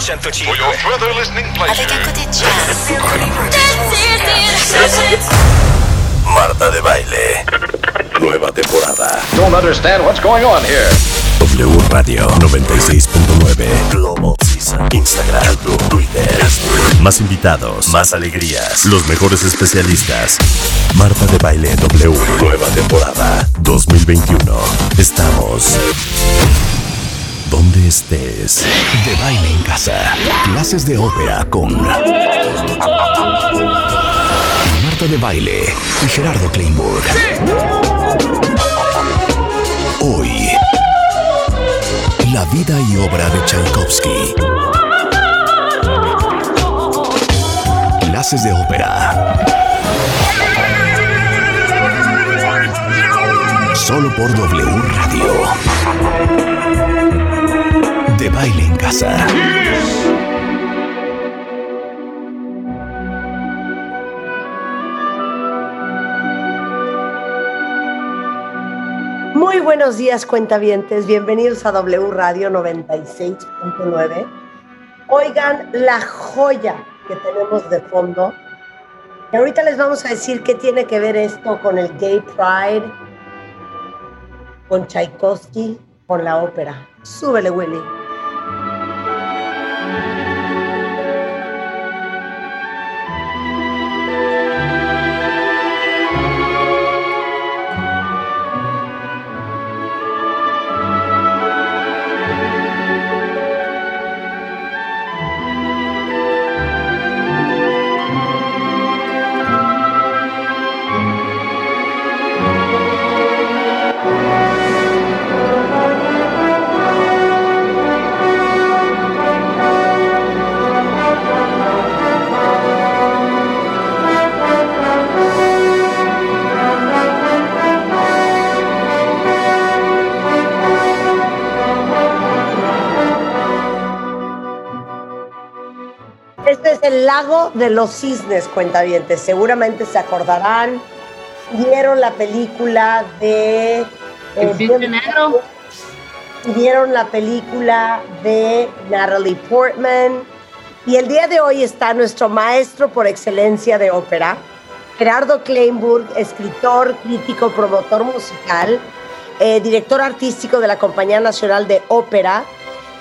Avec un côté jazz. Marta de baile. Nueva temporada. Don't understand what's going on here. W Radio 96.9. Global Season. Instagram, YouTube, Twitter. Más invitados, más alegrías, los mejores especialistas. Marta de baile W. Nueva temporada 2021. Estamos donde estés. De baile en casa. Clases de ópera con Marta de baile y Gerardo Kleinburg. Hoy, la vida y obra de Tchaikovsky. Clases de ópera. Solo por W Radio. De baile en casa. Muy buenos días, cuentavientes. Bienvenidos a W Radio 96.9. Oigan la joya que tenemos de fondo. Y ahorita les vamos a decir qué tiene que ver esto con el Gay Pride, con Tchaikovsky, con la ópera. Súbele, Willy. Lago de los cisnes, cuentavientes. Seguramente se acordarán. Vieron la película de. El eh, negro. Vieron la película de Natalie Portman. Y el día de hoy está nuestro maestro por excelencia de ópera, Gerardo Kleinburg, escritor, crítico, promotor musical, eh, director artístico de la Compañía Nacional de Ópera.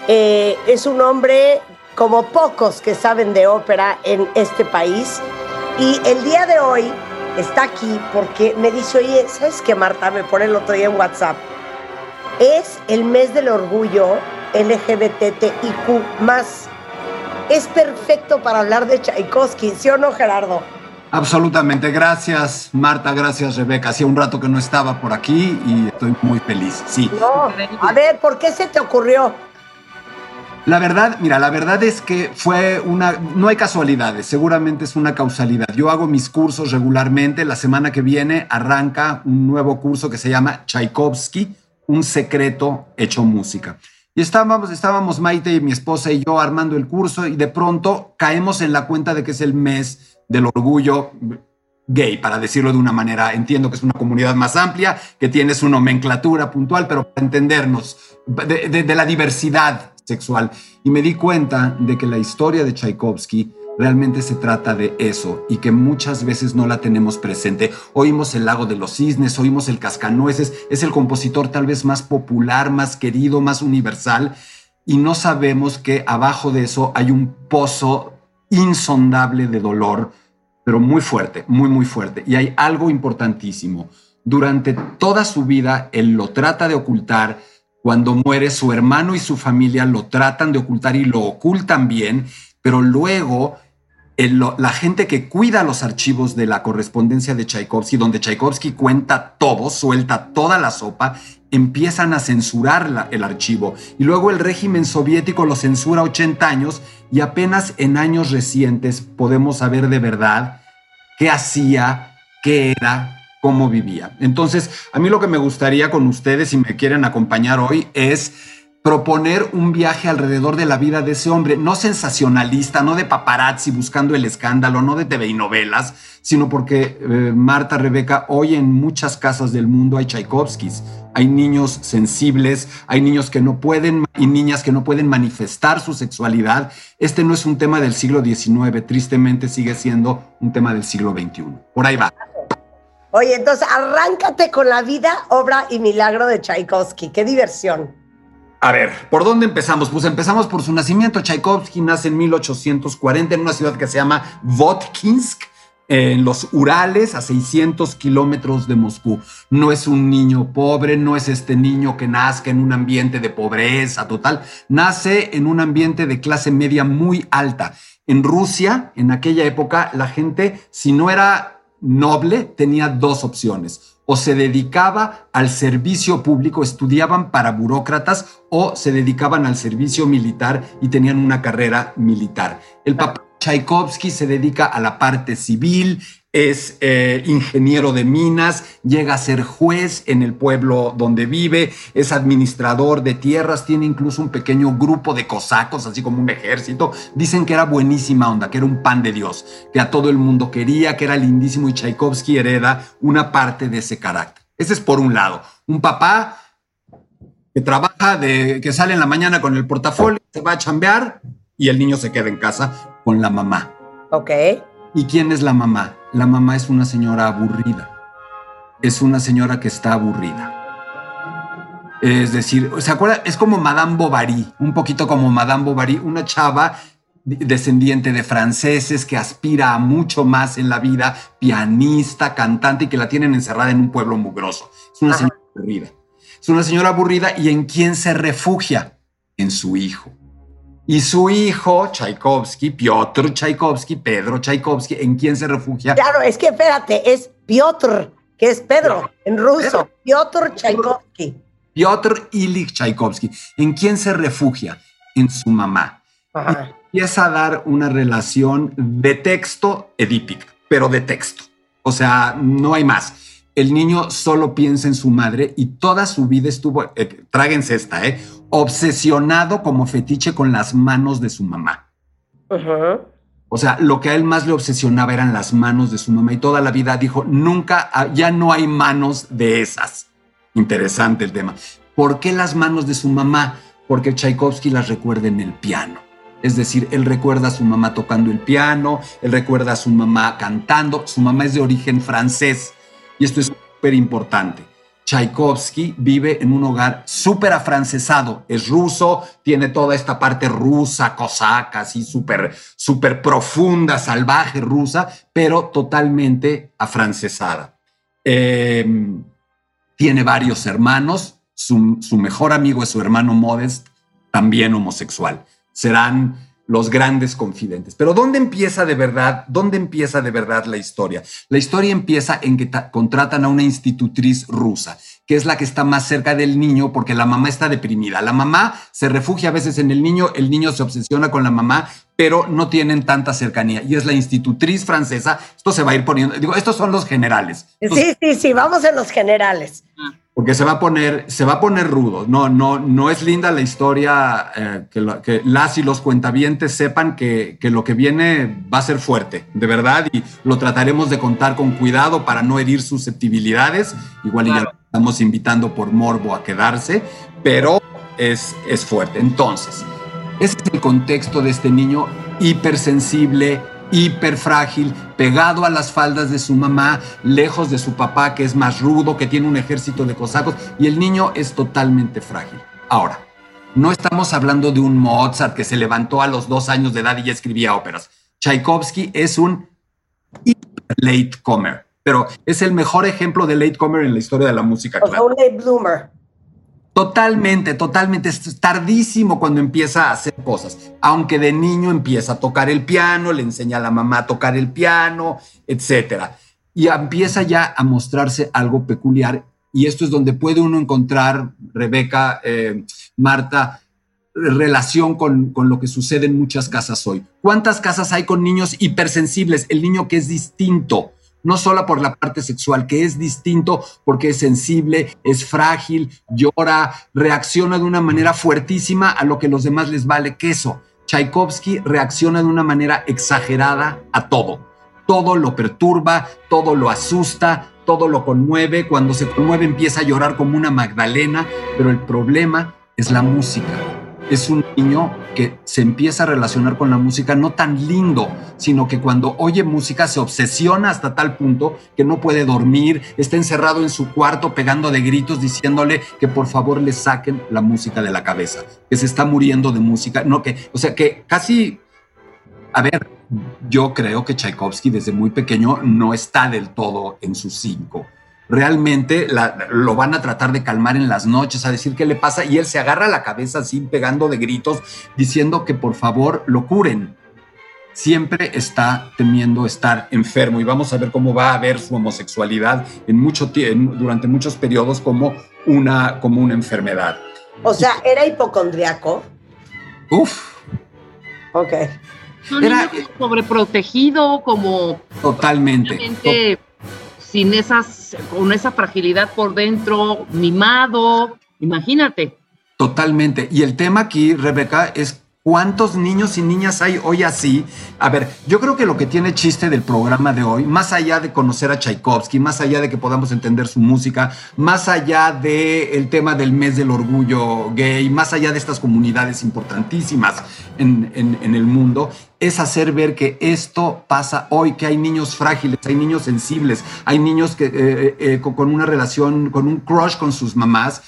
Eh, es un hombre como pocos que saben de ópera en este país. Y el día de hoy está aquí porque me dice, oye, ¿sabes qué, Marta? Me pone el otro día en WhatsApp. Es el mes del orgullo LGBTIQ+. Es perfecto para hablar de Tchaikovsky, ¿sí o no, Gerardo? Absolutamente, gracias Marta, gracias Rebeca. Hacía un rato que no estaba por aquí y estoy muy feliz. Sí. No, a ver, ¿por qué se te ocurrió? La verdad, mira, la verdad es que fue una, no hay casualidades, seguramente es una causalidad. Yo hago mis cursos regularmente, la semana que viene arranca un nuevo curso que se llama Tchaikovsky, un secreto hecho música. Y estábamos, estábamos Maite y mi esposa y yo armando el curso y de pronto caemos en la cuenta de que es el mes del orgullo gay, para decirlo de una manera, entiendo que es una comunidad más amplia, que tiene su nomenclatura puntual, pero para entendernos de, la diversidad sexual. Y me di cuenta de que la historia de Tchaikovsky realmente se trata de eso y que muchas veces no la tenemos presente. Oímos el lago de los cisnes, oímos el cascanueces, es el compositor tal vez más popular, más querido, más universal y no sabemos que abajo de eso hay un pozo insondable de dolor, pero muy fuerte, muy, muy fuerte. Y hay algo importantísimo. Durante toda su vida, él lo trata de ocultar, cuando muere su hermano y su familia lo tratan de ocultar y lo ocultan bien, pero luego la gente que cuida los archivos de la correspondencia de Tchaikovsky, donde Tchaikovsky cuenta todo, suelta toda la sopa, empiezan a censurar el archivo. Y luego el régimen soviético lo censura 80 años y apenas en años recientes podemos saber de verdad qué hacía, qué era, cómo vivía. Entonces, a mí lo que me gustaría con ustedes, si me quieren acompañar hoy, es proponer un viaje alrededor de la vida de ese hombre, no sensacionalista, no de paparazzi buscando el escándalo, no de TV y novelas, sino porque eh, Marta, Rebeca, hoy en muchas casas del mundo hay Tchaikovskis, hay niños sensibles, hay niños que no pueden y niñas que no pueden manifestar su sexualidad. Este no es un tema del siglo XIX, tristemente sigue siendo un tema del siglo XXI. Por ahí va. Oye, entonces arráncate con la vida, obra y milagro de Tchaikovsky. Qué diversión. A ver, ¿por dónde empezamos? Pues empezamos por su nacimiento. Tchaikovsky nace en 1840 en una ciudad que se llama Votkinsk, en los Urales, a 600 kilómetros de Moscú. No es un niño pobre, no es este niño que nazca en un ambiente de pobreza total. Nace en un ambiente de clase media muy alta. En Rusia, en aquella época, la gente, si no era noble tenía dos opciones. O se dedicaba al servicio público, estudiaban para burócratas, o se dedicaban al servicio militar y tenían una carrera militar. El papá Tchaikovsky se dedica a la parte civil, es eh, ingeniero de minas, llega a ser juez en el pueblo donde vive, es administrador de tierras, tiene incluso un pequeño grupo de cosacos, así como un ejército. Dicen que era buenísima onda, que era un pan de Dios, que a todo el mundo quería, que era lindísimo y Tchaikovsky hereda una parte de ese carácter. Ese es por un lado. Un papá que trabaja, de, que sale en la mañana con el portafolio, se va a chambear y el niño se queda en casa con la mamá. Ok. ¿Y quién es la mamá? La mamá es una señora aburrida. Es una señora que está aburrida. Es decir, ¿se acuerda? Es como Madame Bovary, un poquito como Madame Bovary, una chava descendiente de franceses que aspira a mucho más en la vida, pianista, cantante y que la tienen encerrada en un pueblo mugroso. Es una señora aburrida. Es una señora aburrida y en quién se refugia? En su hijo. Y su hijo, Tchaikovsky, Piotr Tchaikovsky, Pedro Tchaikovsky, ¿en quién se refugia? Claro, es que espérate, es Piotr, que es Pedro en ruso. Piotr Tchaikovsky. Piotr Ilich Tchaikovsky. ¿En quién se refugia? En su mamá. Empieza a dar una relación de texto edípica, pero de texto. O sea, no hay más el niño solo piensa en su madre y toda su vida estuvo, eh, tráguense esta, ¿eh? Obsesionado como fetiche con las manos de su mamá. O sea, lo que a él más le obsesionaba eran las manos de su mamá y toda la vida dijo, nunca, ah, ya no hay manos de esas. Interesante el tema. ¿Por qué las manos de su mamá? Porque Tchaikovsky las recuerda en el piano. Es decir, él recuerda a su mamá tocando el piano, él recuerda a su mamá cantando, su mamá es de origen francés y esto es súper importante. Tchaikovsky vive en un hogar súper afrancesado, es ruso, tiene toda esta parte rusa, cosaca, así súper, súper profunda, salvaje rusa, pero totalmente afrancesada. Em, tiene varios hermanos, su, su mejor amigo es su hermano Modest, también homosexual. Serán los grandes confidentes. Pero ¿dónde empieza de verdad? ¿Dónde empieza de verdad la historia? La historia empieza en que contratan a una institutriz rusa, que es la que está más cerca del niño porque la mamá está deprimida. La mamá se refugia a veces en el niño, el niño se obsesiona con la mamá, pero no tienen tanta cercanía. Y es la institutriz francesa. Esto se va a ir poniendo, digo, estos son los generales. sí, sí, sí, vamos en los generales. Ah porque se va a poner, se va a poner rudo. No, no, no es linda la historia eh, que, las y los cuentavientes sepan que, que, lo que viene va a ser fuerte, de verdad, y lo trataremos de contar con cuidado para no herir susceptibilidades. Igual ya lo estamos invitando por morbo a quedarse, pero es, es fuerte. Entonces, ese es el contexto de este niño hipersensible, hiper frágil, pegado a las faldas de su mamá, lejos de su papá que es más rudo, que tiene un ejército de cosacos, y el niño es totalmente frágil. Ahora, no estamos hablando de un Mozart que se levantó a los dos años de edad y ya escribía óperas. Tchaikovsky es un late comer, pero es el mejor ejemplo de late comer en la historia de la música. O sea, un late bloomer. Totalmente, totalmente. Es tardísimo cuando empieza a hacer cosas. Aunque de niño empieza a tocar el piano, le enseña a la mamá a tocar el piano, etcétera. Y empieza ya a mostrarse algo peculiar. Y esto es donde puede uno encontrar, Rebeca, eh, Marta, relación con, con, lo que sucede en muchas casas hoy. ¿Cuántas casas hay con niños hipersensibles? El niño que es distinto, no solo por la parte sexual, que es distinto porque es sensible, es frágil, llora, reacciona de una manera fuertísima a lo que los demás les vale queso. Tchaikovsky reacciona de una manera exagerada a todo. Todo lo perturba, todo lo asusta, todo lo conmueve. Cuando se conmueve empieza a llorar como una Magdalena, pero el problema es la música es un niño que se empieza a relacionar con la música no tan lindo, sino que cuando oye música se obsesiona hasta tal punto que no puede dormir, está encerrado en su cuarto pegando de gritos diciéndole que por favor le saquen la música de la cabeza, que se está muriendo de música, no que, o sea, que casi a ver, yo creo que Tchaikovsky desde muy pequeño no está del todo en sus cinco realmente lo van a tratar de calmar en las noches, a decir qué le pasa, y él se agarra la cabeza así, pegando de gritos, diciendo que por favor lo curen. Siempre está temiendo estar enfermo y vamos a ver cómo va a ver su homosexualidad en mucho durante muchos periodos como una, como una enfermedad. O sea, ¿era hipocondriaco? Uf. Ok. Era sobreprotegido, como... Totalmente sin esas, con esa fragilidad por dentro, mimado, imagínate. Totalmente. Y el tema aquí, Rebeca, es ¿Cuántos niños y niñas hay hoy así? A ver, yo creo que lo que tiene chiste del programa de hoy, más allá de conocer a Tchaikovsky, más allá de que podamos entender su música, más allá del el tema del mes del orgullo gay, más allá de estas comunidades importantísimas en, en, el mundo, es hacer ver que esto pasa hoy, que hay niños frágiles, hay niños sensibles, hay niños que, eh, eh, con una relación, con un crush con sus mamás.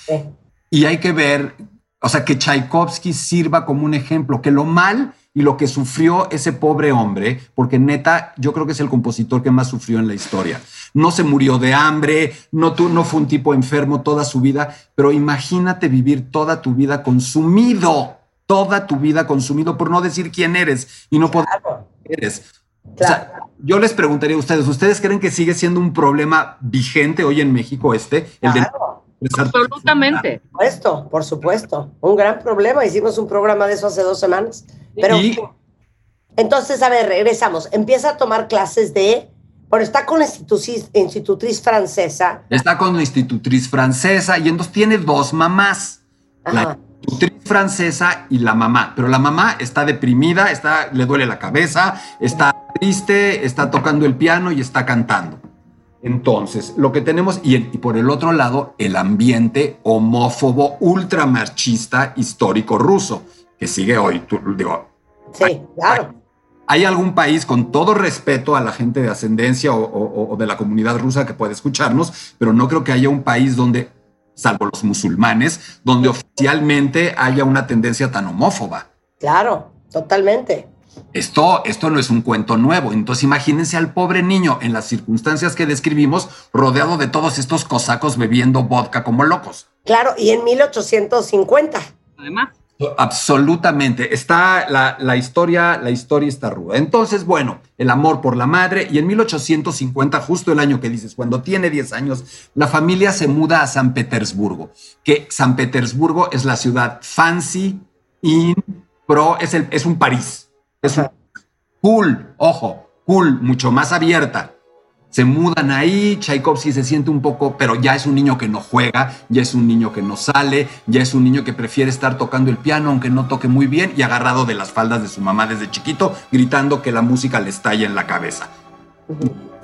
Y hay que ver o sea, que Tchaikovsky sirva como un ejemplo, que lo mal y lo que sufrió ese pobre hombre, porque neta, yo creo que es el compositor que más sufrió en la historia. No se murió de hambre, no, no fue un tipo enfermo toda su vida, pero imagínate vivir toda tu vida consumido, toda tu vida consumido por no decir quién eres y no poder eres. O sea, yo les preguntaría a ustedes, ¿ustedes creen que sigue siendo un problema vigente hoy en México este? El de Absolutamente. Por supuesto, por supuesto. Un gran problema. Hicimos un programa de eso hace dos semanas. Pero entonces, a ver, regresamos. Empieza a tomar clases de. Bueno, está con la institutriz, francesa. Está con la institutriz francesa y entonces tiene dos mamás. La institutriz francesa y la mamá. Pero la mamá está deprimida, está, le duele la cabeza, está triste, está tocando el piano y está cantando. Entonces, lo que tenemos, y, por el otro lado, el ambiente homófobo ultramarchista histórico ruso, que sigue hoy. digo, sí, claro. Hay, algún país, con todo respeto a la gente de ascendencia o, de la comunidad rusa que puede escucharnos, pero no creo que haya un país donde, salvo los musulmanes, donde oficialmente haya una tendencia tan homófoba. Claro, totalmente. Esto, esto no es un cuento nuevo. Entonces imagínense al pobre niño en las circunstancias que describimos, rodeado de todos estos cosacos bebiendo vodka como locos. Claro, y en 1850. Además. Absolutamente. Está la, la, historia, la historia está ruda. Entonces, bueno, el amor por la madre. Y en 1850, justo el año que dices, cuando tiene 10 años, la familia se muda a San Petersburgo. Que San Petersburgo es la ciudad fancy, in, pro, es, el, es un París es cool, ojo, cool, mucho más abierta. Se mudan ahí, Tchaikovsky se siente un poco, pero ya es un niño que no juega, ya es un niño que no sale, ya es un niño que prefiere estar tocando el piano aunque no toque muy bien y agarrado de las faldas de su mamá desde chiquito, gritando que la música le estalla en la cabeza.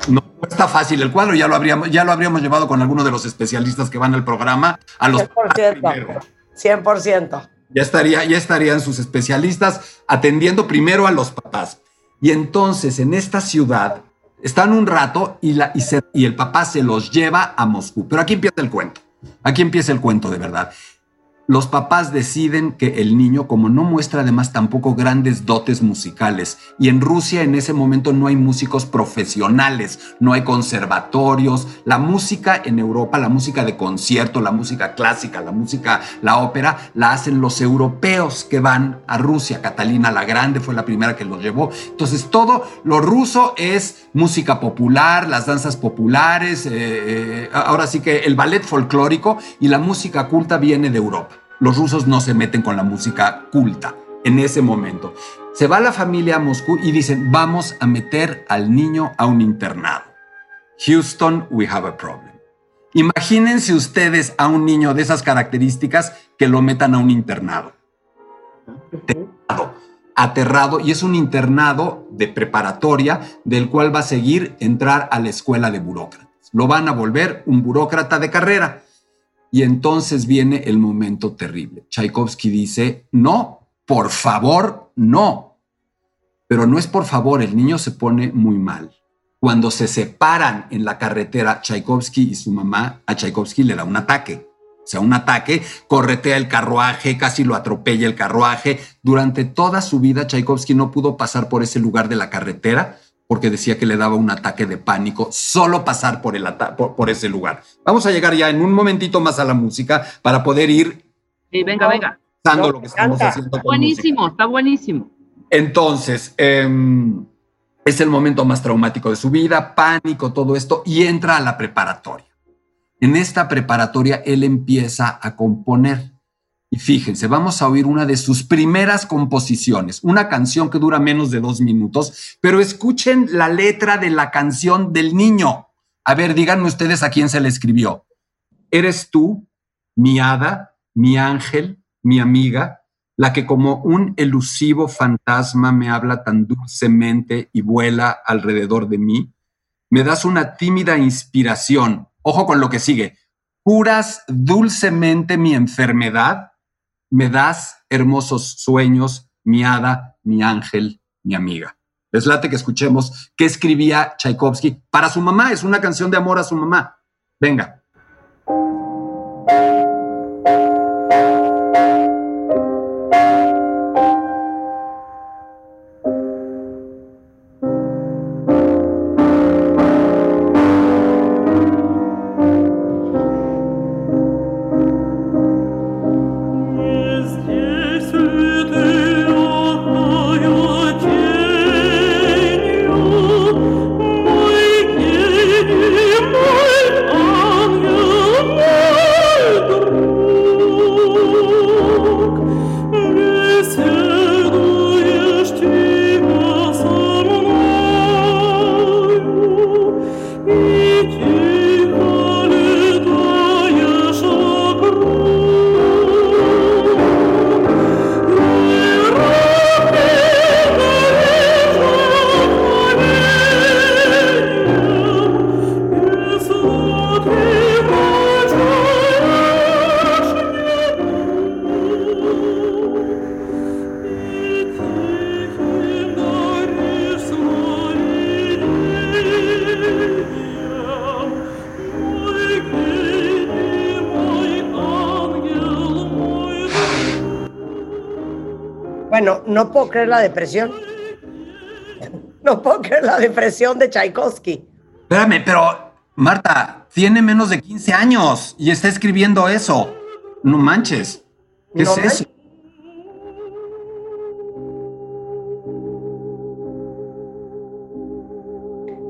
No está fácil el cuadro, ya lo habríamos, ya lo habríamos llevado con alguno de los especialistas que van al programa a los 100%. 100% ya, estaría, ya estarían sus especialistas atendiendo primero a los papás. Y entonces en esta ciudad están un rato y, la, y, y el papá se los lleva a Moscú. Pero aquí empieza el cuento. Aquí empieza el cuento de verdad los papás deciden que el niño, como no muestra además tampoco grandes dotes musicales, y en Rusia en ese momento no hay músicos profesionales, no hay conservatorios, la música en Europa, la música de concierto, la música clásica, la música, la ópera, la hacen los europeos que van a Rusia. Catalina la Grande fue la primera que los llevó. Entonces todo lo ruso es música popular, las danzas populares, eh, eh, ahora sí que el ballet folclórico y la música culta viene de Europa los rusos no se meten con la música culta en ese momento. Se va la familia a Moscú y dicen, vamos a meter al niño a un internado. Houston, we have a problem. Imagínense ustedes a un niño de esas características que lo metan a un internado. Aterrado, aterrado, y es un internado de preparatoria del cual va a seguir entrar a la escuela de burócratas. Lo van a volver un burócrata de carrera. Y entonces viene el momento terrible. Tchaikovsky dice, no, por favor, no. Pero no es por favor, el niño se pone muy mal. Cuando se separan en la carretera, Tchaikovsky y su mamá, a Tchaikovsky le da un ataque. O sea, un ataque, corretea el carruaje, casi lo atropella el carruaje. Durante toda su vida, Tchaikovsky no pudo pasar por ese lugar de la carretera porque decía que le daba un ataque de pánico solo pasar por, el por, ese lugar. Vamos a llegar ya en un momentito más a la música para poder ir. Sí, venga, venga. Dando lo que estamos haciendo. Está buenísimo, está buenísimo. Entonces, em, es el momento más traumático de su vida, pánico, todo esto, y entra a la preparatoria. En esta preparatoria, él empieza a componer y fíjense, vamos a oír una de sus primeras composiciones, una canción que dura menos de dos minutos, pero escuchen la letra de la canción del niño. A ver, díganme ustedes a quién se le escribió. Eres tú, mi hada, mi ángel, mi amiga, la que como un elusivo fantasma me habla tan dulcemente y vuela alrededor de mí. Me das una tímida inspiración. Ojo con lo que sigue. Curas dulcemente mi enfermedad me das hermosos sueños, mi hada, mi ángel, mi amiga. Es late que escuchemos qué escribía Tchaikovsky para su mamá. Es una canción de amor a su mamá. Venga. No puedo creer la depresión. No puedo creer la depresión de Tchaikovsky. Espérame, pero Marta, tiene menos de 15 años y está escribiendo eso. No manches. ¿Qué es eso?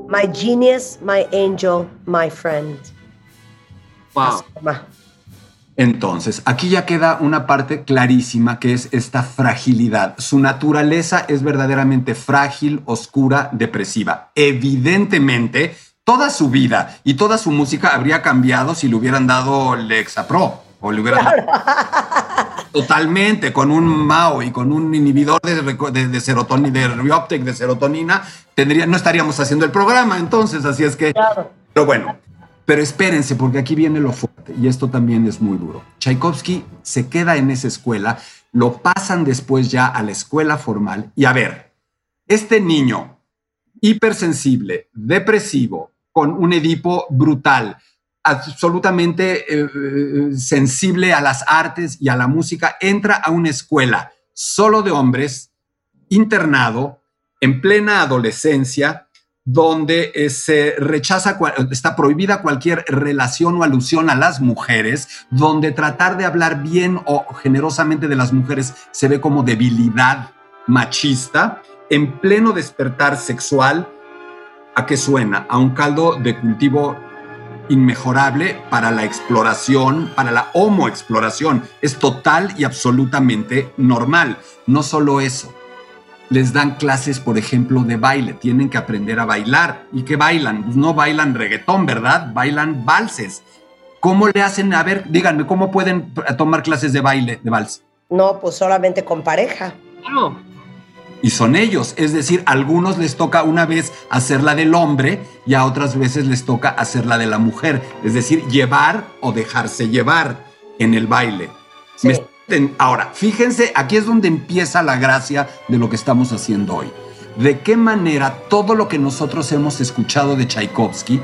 My genius, my angel, my friend. Wow. Entonces, aquí ya queda una parte clarísima que es esta fragilidad. Su naturaleza es verdaderamente frágil, oscura, depresiva. Evidentemente, toda su vida y toda su música habría cambiado si le hubieran dado Lexapro o le hubieran dado totalmente con un MAO y con un inhibidor de, de, serotonina, de reuptake de serotonina, tendría, no estaríamos haciendo el programa. Entonces, así es que. Pero bueno, pero espérense, porque aquí viene lo fuerte, y esto también es muy duro. Tchaikovsky se queda en esa escuela, lo pasan después ya a la escuela formal, y a ver, este niño hipersensible, depresivo, con un Edipo brutal, absolutamente eh, eh, sensible a las artes y a la música, entra a una escuela solo de hombres, internado, en plena adolescencia, donde eh, se rechaza, está prohibida cualquier relación o alusión a las mujeres, donde tratar de hablar bien o generosamente de las mujeres se ve como debilidad machista, en pleno despertar sexual, ¿a qué suena? A un caldo de cultivo inmejorable para la exploración, para la homoexploración. Es total y absolutamente normal. No solo eso, les dan clases, por ejemplo, de baile. Tienen que aprender a bailar. ¿Y qué bailan? Pues no bailan reggaetón, ¿verdad? Bailan valses. ¿Cómo le hacen? A ver, díganme, ¿cómo pueden tomar clases de baile, de vals? No, pues solamente con pareja. Claro. Y son ellos, es decir, a algunos les toca una vez hacer la del hombre y a otras veces les toca hacer la de la mujer, es decir, llevar o dejarse llevar en el baile. Sí. Me- ahora, fíjense, aquí es donde empieza la gracia de lo que estamos haciendo hoy. De qué manera todo lo que nosotros hemos escuchado de Tchaikovsky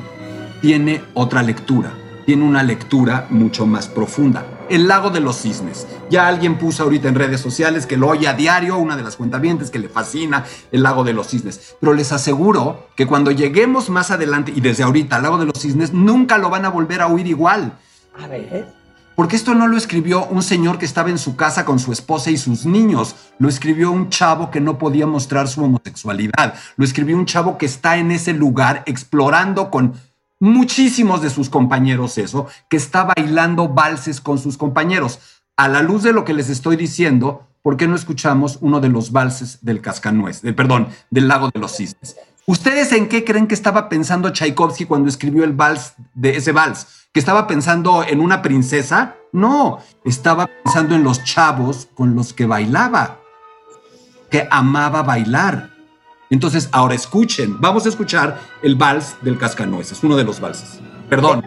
tiene otra lectura, tiene una lectura mucho más profunda. El lago de los cisnes. Ya alguien puso ahorita en redes sociales que lo oye a diario, una de las cuentavientes que le fascina el lago de los cisnes. Pero les aseguro que cuando lleguemos más adelante y desde ahorita al lago de los cisnes, nunca lo van a volver a oír igual. A ver. Porque esto no lo escribió un señor que estaba en su casa con su esposa y sus niños. Lo escribió un chavo que no podía mostrar su homosexualidad. Lo escribió un chavo que está en ese lugar explorando con muchísimos de sus compañeros eso, que está bailando valses con sus compañeros. A la luz de lo que les estoy diciendo, ¿por qué no escuchamos uno de los valses del Cascanuez, de, perdón, del Lago de los Cisnes? ¿Ustedes en qué creen que estaba pensando Tchaikovsky cuando escribió el vals de ese vals? ¿Que estaba pensando en una princesa? No, estaba pensando en los chavos con los que bailaba, que amaba bailar. Entonces, ahora escuchen, vamos a escuchar el vals del Cascanueces, uno de los valses. Perdón.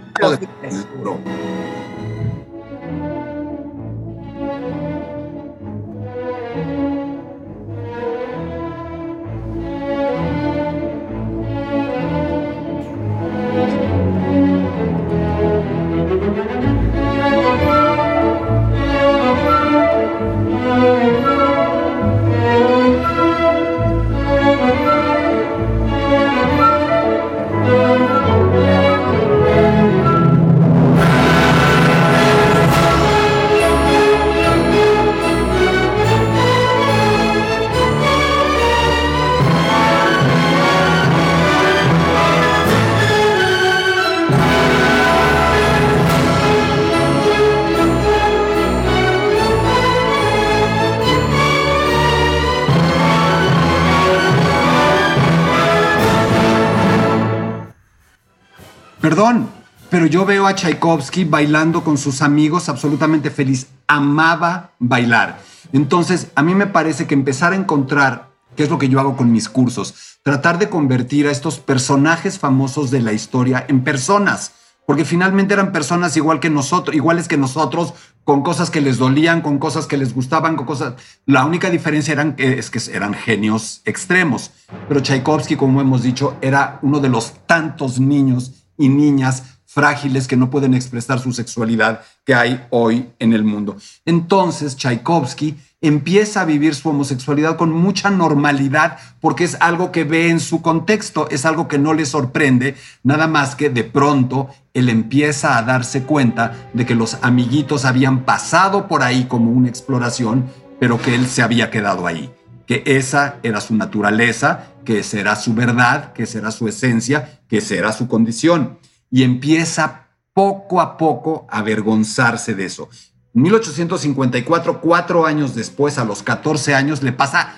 Pero yo veo a Tchaikovsky bailando con sus amigos absolutamente feliz. Amaba bailar. Entonces, a mí me parece que empezar a encontrar, que es lo que yo hago con mis cursos, tratar de convertir a estos personajes famosos de la historia en personas. Porque finalmente eran personas igual que nosotros, iguales que nosotros, con cosas que les dolían, con cosas que les gustaban, con cosas. La única diferencia eran, que- es que eran genios extremos. Pero Tchaikovsky, como hemos dicho, era uno de los tantos niños y niñas frágiles que no pueden expresar su sexualidad que hay hoy en el mundo. Entonces, Tchaikovsky empieza a vivir su homosexualidad con mucha normalidad porque es algo que ve en su contexto, es algo que no le sorprende, nada más que de pronto él empieza a darse cuenta de que los amiguitos habían pasado por ahí como una exploración, pero que él se había quedado ahí, que esa era su naturaleza, que esa era su verdad, que esa era su esencia, que esa era su condición. Y empieza poco a poco a avergonzarse de eso. En 1854, cuatro años después, a los 14 años, le pasa,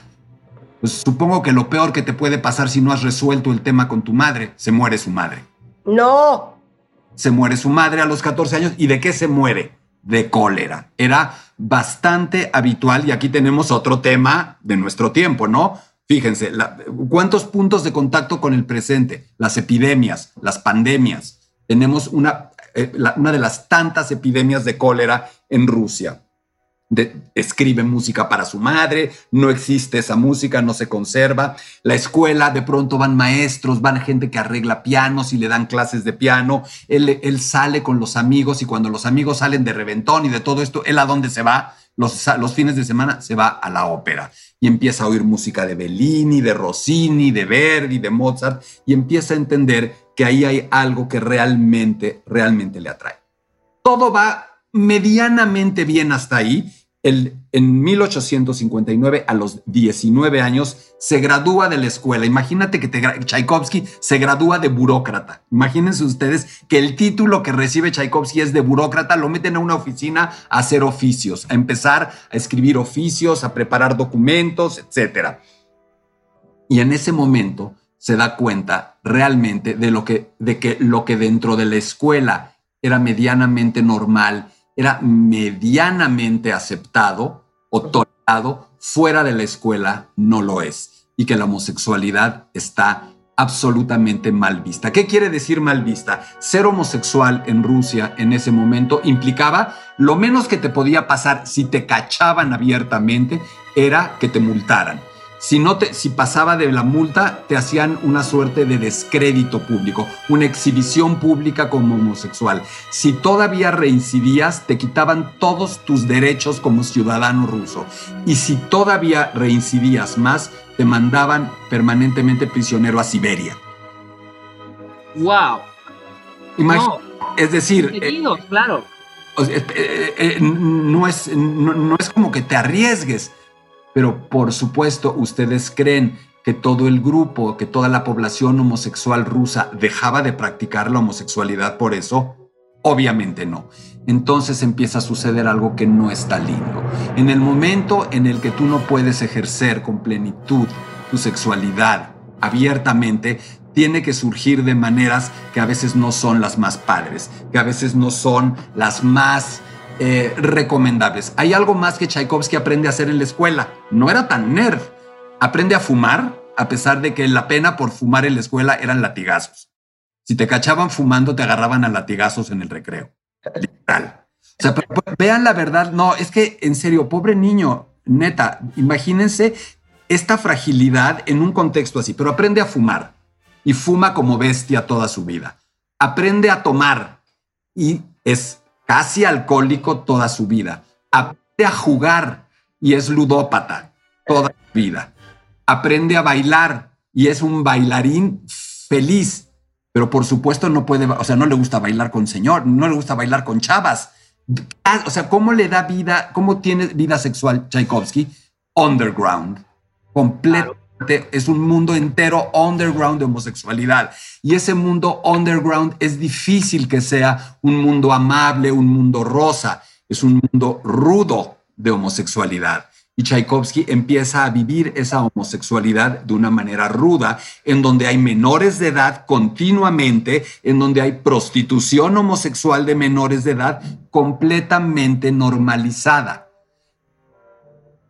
pues supongo que lo peor que te puede pasar si no has resuelto el tema con tu madre, se muere su madre. No. Se muere su madre a los 14 años. ¿Y de qué se muere? De cólera. Era bastante habitual y aquí tenemos otro tema de nuestro tiempo, ¿no? Fíjense, la- ¿cuántos puntos de contacto con el presente? Las epidemias, las pandemias. Tenemos una, eh, una de las tantas epidemias de cólera en Rusia. De- escribe música para su madre, no existe esa música, no se conserva. La escuela, de pronto van maestros, van gente que arregla pianos y le dan clases de piano. Él, él sale con los amigos y cuando los amigos salen de reventón y de todo esto, ¿él a dónde se va? Los, los fines de semana se va a la ópera y empieza a oír música de Bellini, de Rossini, de Verdi, de Mozart y empieza a entender que ahí hay algo que realmente, realmente le atrae todo va medianamente bien hasta ahí. El, en 1859, a los 19 años, se gradúa de la escuela. Imagínate que Tchaikovsky se gradúa de burócrata. Imagínense ustedes que el título que recibe Tchaikovsky es de burócrata, lo meten a una oficina a hacer oficios, a empezar a escribir oficios, a preparar documentos, etcétera. Y en ese momento se da cuenta realmente de, lo que, de que lo que dentro de la escuela era medianamente normal, era medianamente aceptado o tolerado, fuera de la escuela no lo es. Y que la homosexualidad está absolutamente mal vista. ¿Qué quiere decir mal vista? Ser homosexual en Rusia en ese momento implicaba lo menos que te podía pasar si te cachaban abiertamente era que te multaran. Si, no te, si pasaba de la multa, te hacían una suerte de descrédito público, una exhibición pública como homosexual. Si todavía reincidías, te quitaban todos tus derechos como ciudadano ruso. Y si todavía reincidías más, te mandaban permanentemente prisionero a Siberia. ¡Wow! Imagínate, Es decir, eh, claro. Eh, eh, no, es, no es como que te arriesgues pero por supuesto, ustedes creen que todo el grupo, que toda la población homosexual rusa dejaba de practicar la homosexualidad por eso? Obviamente no. Entonces empieza a suceder algo que no está lindo. En el momento en el que tú no puedes ejercer con plenitud tu sexualidad abiertamente, tiene que surgir de maneras que a veces no son las más padres, que a veces no son las más eh, recomendables. Hay algo más que Tchaikovsky aprende a hacer en la escuela. No era tan nerd. Aprende a fumar, a pesar de que la pena por fumar en la escuela eran latigazos. Si te cachaban fumando, te agarraban a latigazos en el recreo. Literal. O sea, vean la verdad. No, es que en serio, pobre niño, neta, imagínense esta fragilidad en un contexto así, pero aprende a fumar y fuma como bestia toda su vida. Aprende a tomar y es casi alcohólico toda su vida. Aprende a jugar y es ludópata toda su vida. Aprende a bailar y es un bailarín feliz, pero por supuesto no puede, o sea, no le gusta bailar con señor, no le gusta bailar con chavas. O sea, ¿cómo le da vida, cómo tiene vida sexual Tchaikovsky? Underground, completo es un mundo entero underground de homosexualidad. Y ese mundo underground es difícil que sea un mundo amable, un mundo rosa. Es un mundo rudo de homosexualidad. Y Tchaikovsky empieza a vivir esa homosexualidad de una manera ruda, en donde hay menores de edad continuamente, en donde hay prostitución homosexual de menores de edad completamente normalizada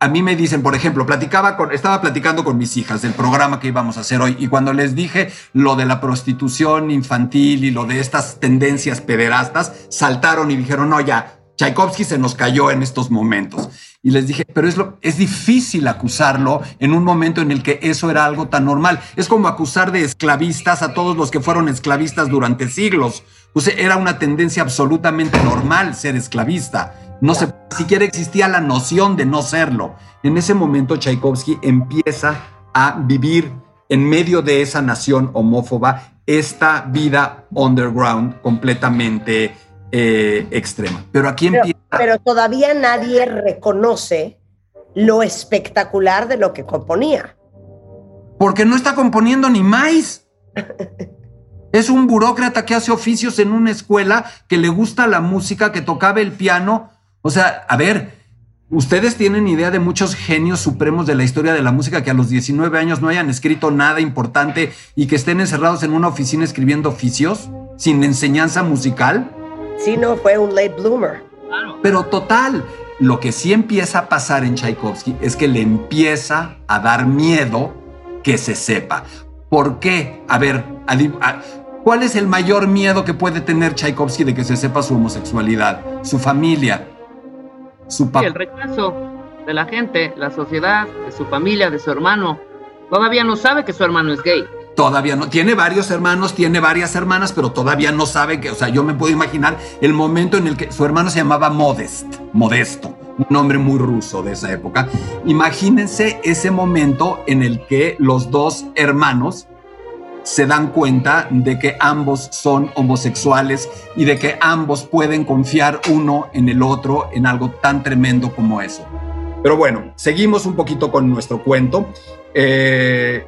a mí me dicen, por ejemplo, platicaba con, estaba platicando con mis hijas del programa que íbamos a hacer hoy y cuando les dije lo de la prostitución infantil y lo de estas tendencias pederastas, saltaron y dijeron, no, ya, Tchaikovsky se nos cayó en estos momentos. Y les dije, pero es, lo, es difícil acusarlo en un momento en el que eso era algo tan normal. Es como acusar de esclavistas a todos los que fueron esclavistas durante siglos. Era una tendencia absolutamente normal ser esclavista. No se, siquiera existía la noción de no serlo. En ese momento Tchaikovsky empieza a vivir en medio de esa nación homófoba esta vida underground completamente eh, extrema. Pero aquí empieza... Pero todavía nadie reconoce lo espectacular de lo que componía. Porque no está componiendo ni más. Es un burócrata que hace oficios en una escuela, que le gusta la música, que tocaba el piano, o sea, a ver, ustedes tienen idea de muchos genios supremos de la historia de la música que a los 19 años no hayan escrito nada importante y que estén encerrados en una oficina escribiendo oficios sin enseñanza musical. Sí, no, fue un late bloomer. Pero total, lo que sí empieza a pasar en Tchaikovsky es que le empieza a dar miedo que se sepa. ¿Por qué? A ver, ¿cuál es el mayor miedo que puede tener Tchaikovsky de que se sepa su homosexualidad? Su familia, su el rechazo de la gente, la sociedad, de su familia, de su hermano. Todavía no sabe que su hermano es gay. Todavía no. Tiene varios hermanos, tiene varias hermanas, pero todavía no sabe que, o sea, yo me puedo imaginar el momento en el que su hermano se llamaba Modest, Modesto, un nombre muy ruso de esa época. Imagínense ese momento en el que los dos hermanos se dan cuenta de que ambos son homosexuales y de que ambos pueden confiar uno en el otro en algo tan tremendo como eso. Pero bueno, seguimos un poquito con nuestro cuento. Eh,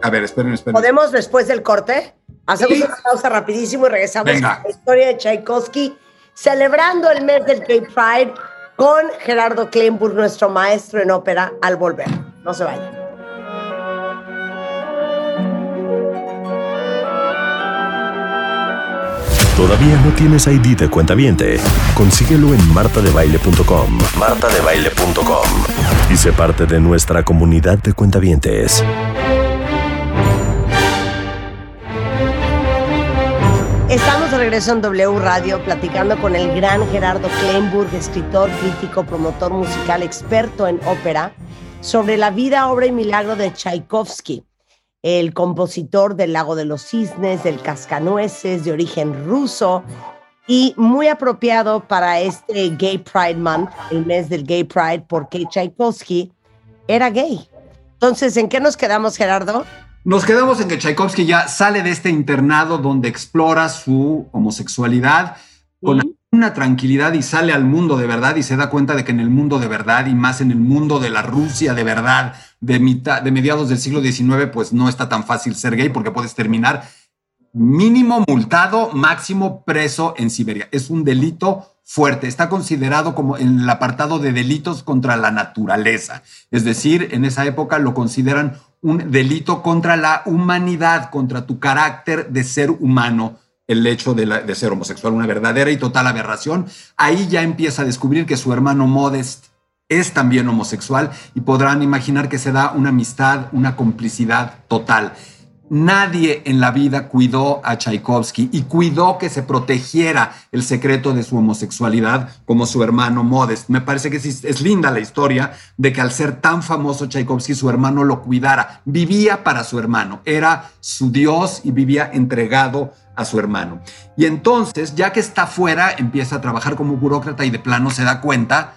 a ver, esperen, esperen. ¿Podemos después del corte? Hacemos una pausa rapidísimo y regresamos a la historia de Tchaikovsky, celebrando el mes del Gay Pride con Gerardo Kleinburg, nuestro maestro en ópera, al volver. No se vayan. ¿Todavía no tienes ID de cuenta viente? Consíguelo en martadebaile.com. martadebaile.com. Y sé parte de nuestra comunidad de cuentavientes. Estamos de regreso en W Radio platicando con el gran Gerardo Kleinburg, escritor, crítico, promotor musical, experto en ópera, sobre la vida, obra y milagro de Tchaikovsky, el compositor del Lago de los Cisnes, del Cascanueces, de origen ruso, y muy apropiado para este Gay Pride Month, el mes del Gay Pride, porque Tchaikovsky era gay. Entonces, ¿en qué nos quedamos, Gerardo? Nos quedamos en que Tchaikovsky ya sale de este internado donde explora su homosexualidad con una tranquilidad y sale al mundo de verdad y se da cuenta de que en el mundo de verdad y más en el mundo de la Rusia de verdad de, mitad, de mediados del siglo XIX, pues no está tan fácil ser gay porque puedes terminar mínimo multado, máximo preso en Siberia. Es un delito fuerte. Está considerado como en el apartado de delitos contra la naturaleza. Es decir, en esa época lo consideran un delito contra la humanidad, contra tu carácter de ser humano, el hecho de, ser homosexual, una verdadera y total aberración. Ahí ya empieza a descubrir que su hermano Modest es también homosexual y podrán imaginar que se da una amistad, una complicidad total. Nadie en la vida cuidó a Tchaikovsky y cuidó que se protegiera el secreto de su homosexualidad como su hermano Modest. Me parece que es, linda la historia de que al ser tan famoso Tchaikovsky, su hermano lo cuidara. Vivía para su hermano, era su Dios y vivía entregado a su hermano. Y entonces, ya que está fuera, empieza a trabajar como burócrata y de plano se da cuenta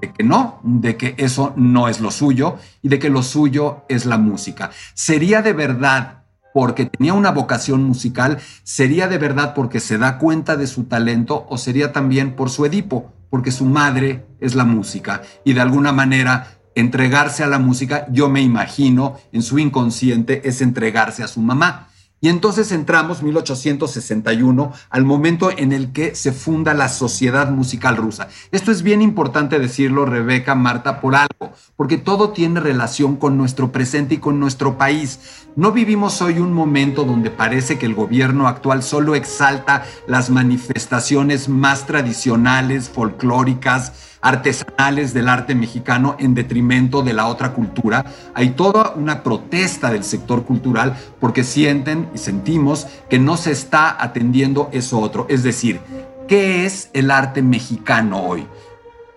de que no, de que eso no es lo suyo y de que lo suyo es la música. Sería de verdad porque tenía una vocación musical, sería de verdad porque se da cuenta de su talento o sería también por su Edipo, porque su madre es la música y de alguna manera entregarse a la música, yo me imagino en su inconsciente es entregarse a su mamá. Y entonces entramos, 1861, al momento en el que se funda la Sociedad Musical Rusa. Esto es bien importante decirlo, Rebeca, Marta, por algo, porque todo tiene relación con nuestro presente y con nuestro país. No vivimos hoy un momento donde parece que el gobierno actual solo exalta las manifestaciones más tradicionales, folclóricas, artesanales del arte mexicano en detrimento de la otra cultura. Hay toda una protesta del sector cultural porque sienten y sentimos que no se está atendiendo eso otro. Es decir, ¿qué es el arte mexicano hoy?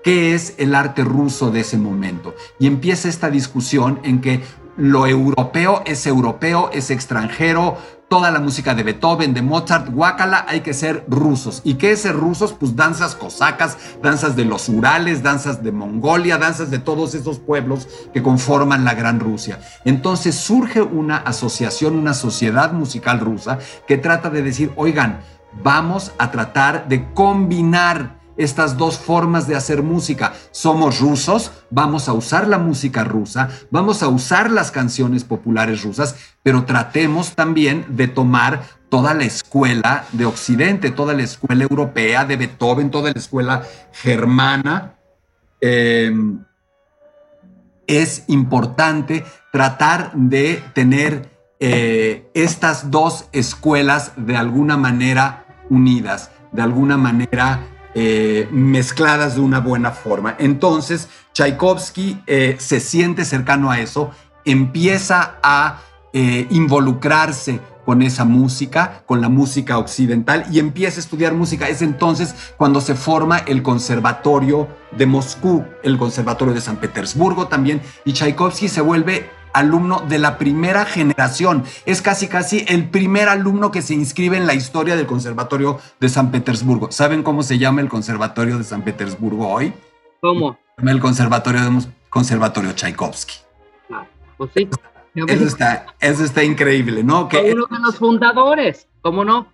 ¿Qué es el arte ruso de ese momento? Y empieza esta discusión en que lo europeo es europeo, es extranjero, toda la música de Beethoven, de Mozart, guácala, hay que ser rusos. ¿Y qué es ser rusos? Pues danzas cosacas, danzas de los Urales, danzas de Mongolia, danzas de todos esos pueblos que conforman la Gran Rusia. Entonces surge una asociación, una sociedad musical rusa que trata de decir, oigan, vamos a tratar de combinar estas dos formas de hacer música. Somos rusos, vamos a usar la música rusa, vamos a usar las canciones populares rusas, pero tratemos también de tomar toda la escuela de Occidente, toda la escuela europea de Beethoven, toda la escuela germana. Em, es importante tratar de tener eh, estas dos escuelas de alguna manera unidas, de alguna manera eh, mezcladas de una buena forma. Entonces, Tchaikovsky eh, se siente cercano a eso, empieza a eh, involucrarse con esa música, con la música occidental y empieza a estudiar música. Es entonces cuando se forma el Conservatorio de Moscú, el Conservatorio de San Petersburgo también, y Tchaikovsky se vuelve alumno de la primera generación. Es casi casi el primer alumno que se inscribe en la historia del Conservatorio de San Petersburgo. ¿Saben cómo se llama el Conservatorio de San Petersburgo hoy? ¿Cómo? El Conservatorio de Conservatorio Tchaikovsky. Ah, pues sí. Eso está, eso está increíble, ¿no? Que uno de los fundadores, ¿cómo no?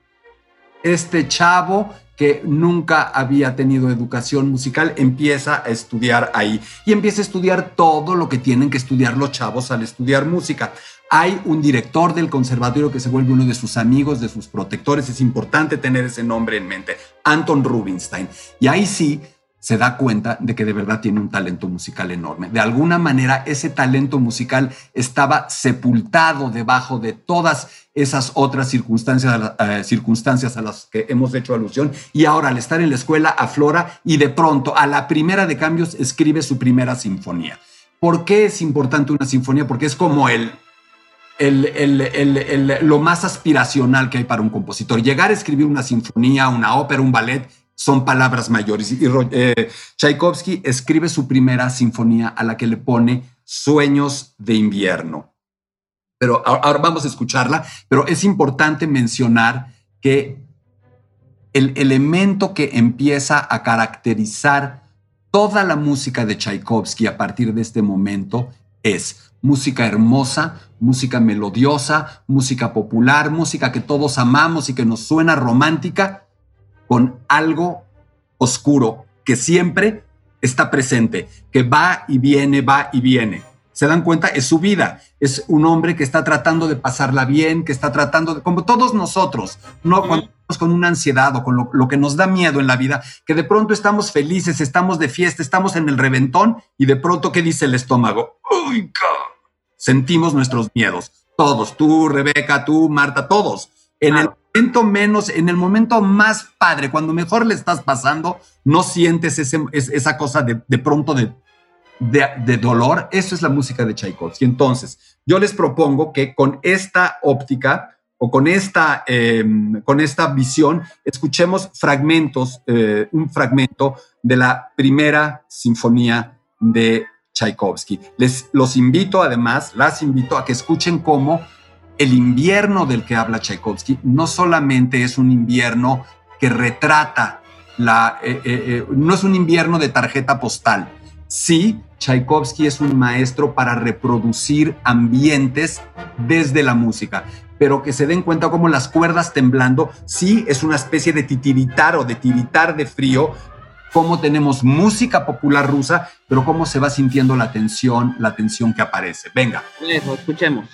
Este chavo que nunca había tenido educación musical, empieza a estudiar ahí y empieza a estudiar todo lo que tienen que estudiar los chavos al estudiar música. Hay un director del conservatorio que se vuelve uno de sus amigos, de sus protectores. Es importante tener ese nombre en mente, Anton Rubinstein. Y ahí sí se da cuenta de que de verdad tiene un talento musical enorme. De alguna manera, ese talento musical estaba sepultado debajo de todas esas otras circunstancias, eh, circunstancias a las que hemos hecho alusión. Y ahora, al estar en la escuela, aflora y de pronto, a la primera de cambios, escribe su primera sinfonía. ¿Por qué es importante una sinfonía? Porque es como el, lo más aspiracional que hay para un compositor. Llegar a escribir una sinfonía, una ópera, un ballet, son palabras mayores. Y eh, Tchaikovsky escribe su primera sinfonía a la que le pone Sueños de invierno. Pero ahora vamos a escucharla, pero es importante mencionar que el elemento que empieza a caracterizar toda la música de Tchaikovsky a partir de este momento es música hermosa, música melodiosa, música popular, música que todos amamos y que nos suena romántica, con algo oscuro que siempre está presente, que va y viene, va y viene. ¿Se dan cuenta? Es su vida. Es un hombre que está tratando de pasarla bien, que está tratando de, como todos nosotros, no cuando estamos con una ansiedad o con lo, que nos da miedo en la vida, que de pronto estamos felices, estamos de fiesta, estamos en el reventón y de pronto, ¿qué dice el estómago? ¡Uy, Sentimos nuestros miedos. Todos, tú, Rebeca, tú, Marta, todos. En el momento menos, en el momento más padre, cuando mejor le estás pasando, no sientes esa cosa de, pronto de, de, dolor. Eso es la música de Tchaikovsky. Entonces, yo les propongo que con esta óptica o con esta, em, con esta visión, escuchemos fragmentos, eh, un fragmento de la primera sinfonía de Tchaikovsky. Les los invito, además, las invito a que escuchen cómo el invierno del que habla Tchaikovsky no solamente es un invierno que retrata la, eh, eh, no es un invierno de tarjeta postal. Sí, Tchaikovsky es un maestro para reproducir ambientes desde la música, pero que se den cuenta como las cuerdas temblando, sí es una especie de titiritar o de tiritar de frío, cómo tenemos música popular rusa, pero cómo se va sintiendo la tensión, la tensión que aparece. Venga. escuchemos.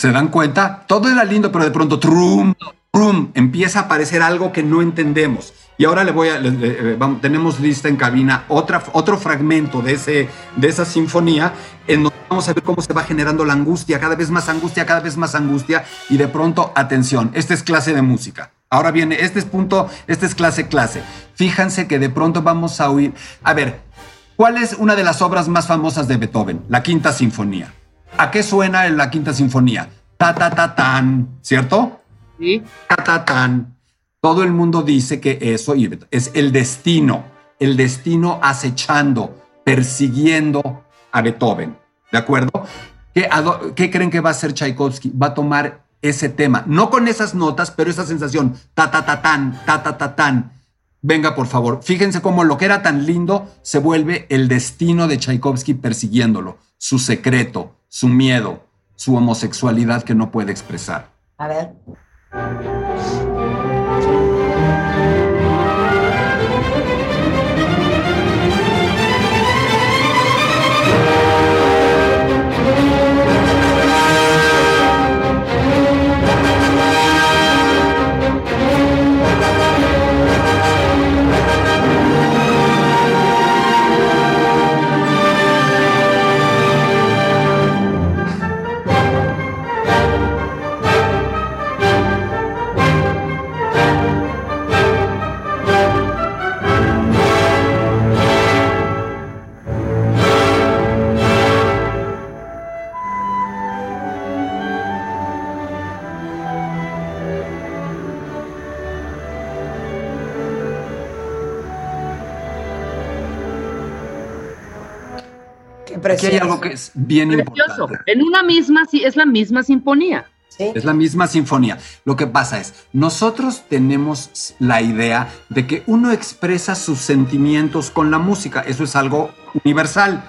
¿Se dan cuenta? Todo era lindo, pero de pronto, trum, trum, empieza a aparecer algo que no entendemos. Y ahora le voy a, eh, tenemos lista en cabina otra, otro fragmento de, ese, de esa sinfonía en donde vamos a ver cómo se va generando la angustia, cada vez más angustia, cada vez más angustia. Y de pronto, atención, esta es clase de música. Ahora viene, este es punto, este es clase, clase. Fíjense que de pronto vamos a oír, a ver, ¿cuál es una de las obras más famosas de Beethoven? La Quinta Sinfonía. ¿A qué suena en la quinta sinfonía? Ta ta ta tan, ¿cierto? Sí. Ta ta tan. Todo el mundo dice que eso es el destino, el destino acechando, persiguiendo a Beethoven, ¿de acuerdo? ¿Qué, ¿Qué, creen que va a hacer Tchaikovsky? Va a tomar ese tema, no con esas notas, pero esa sensación, ta ta ta tan, ta ta ta tan. Venga, por favor, fíjense cómo lo que era tan lindo se vuelve el destino de Tchaikovsky persiguiéndolo, su secreto, su miedo, su homosexualidad que no puede expresar. A ver. Aquí hay algo que es bien importante. En una misma, sí, es la misma sinfonía. Es la misma sinfonía. Lo que pasa es, nosotros tenemos la idea de que uno expresa sus sentimientos con la música. Eso es algo universal.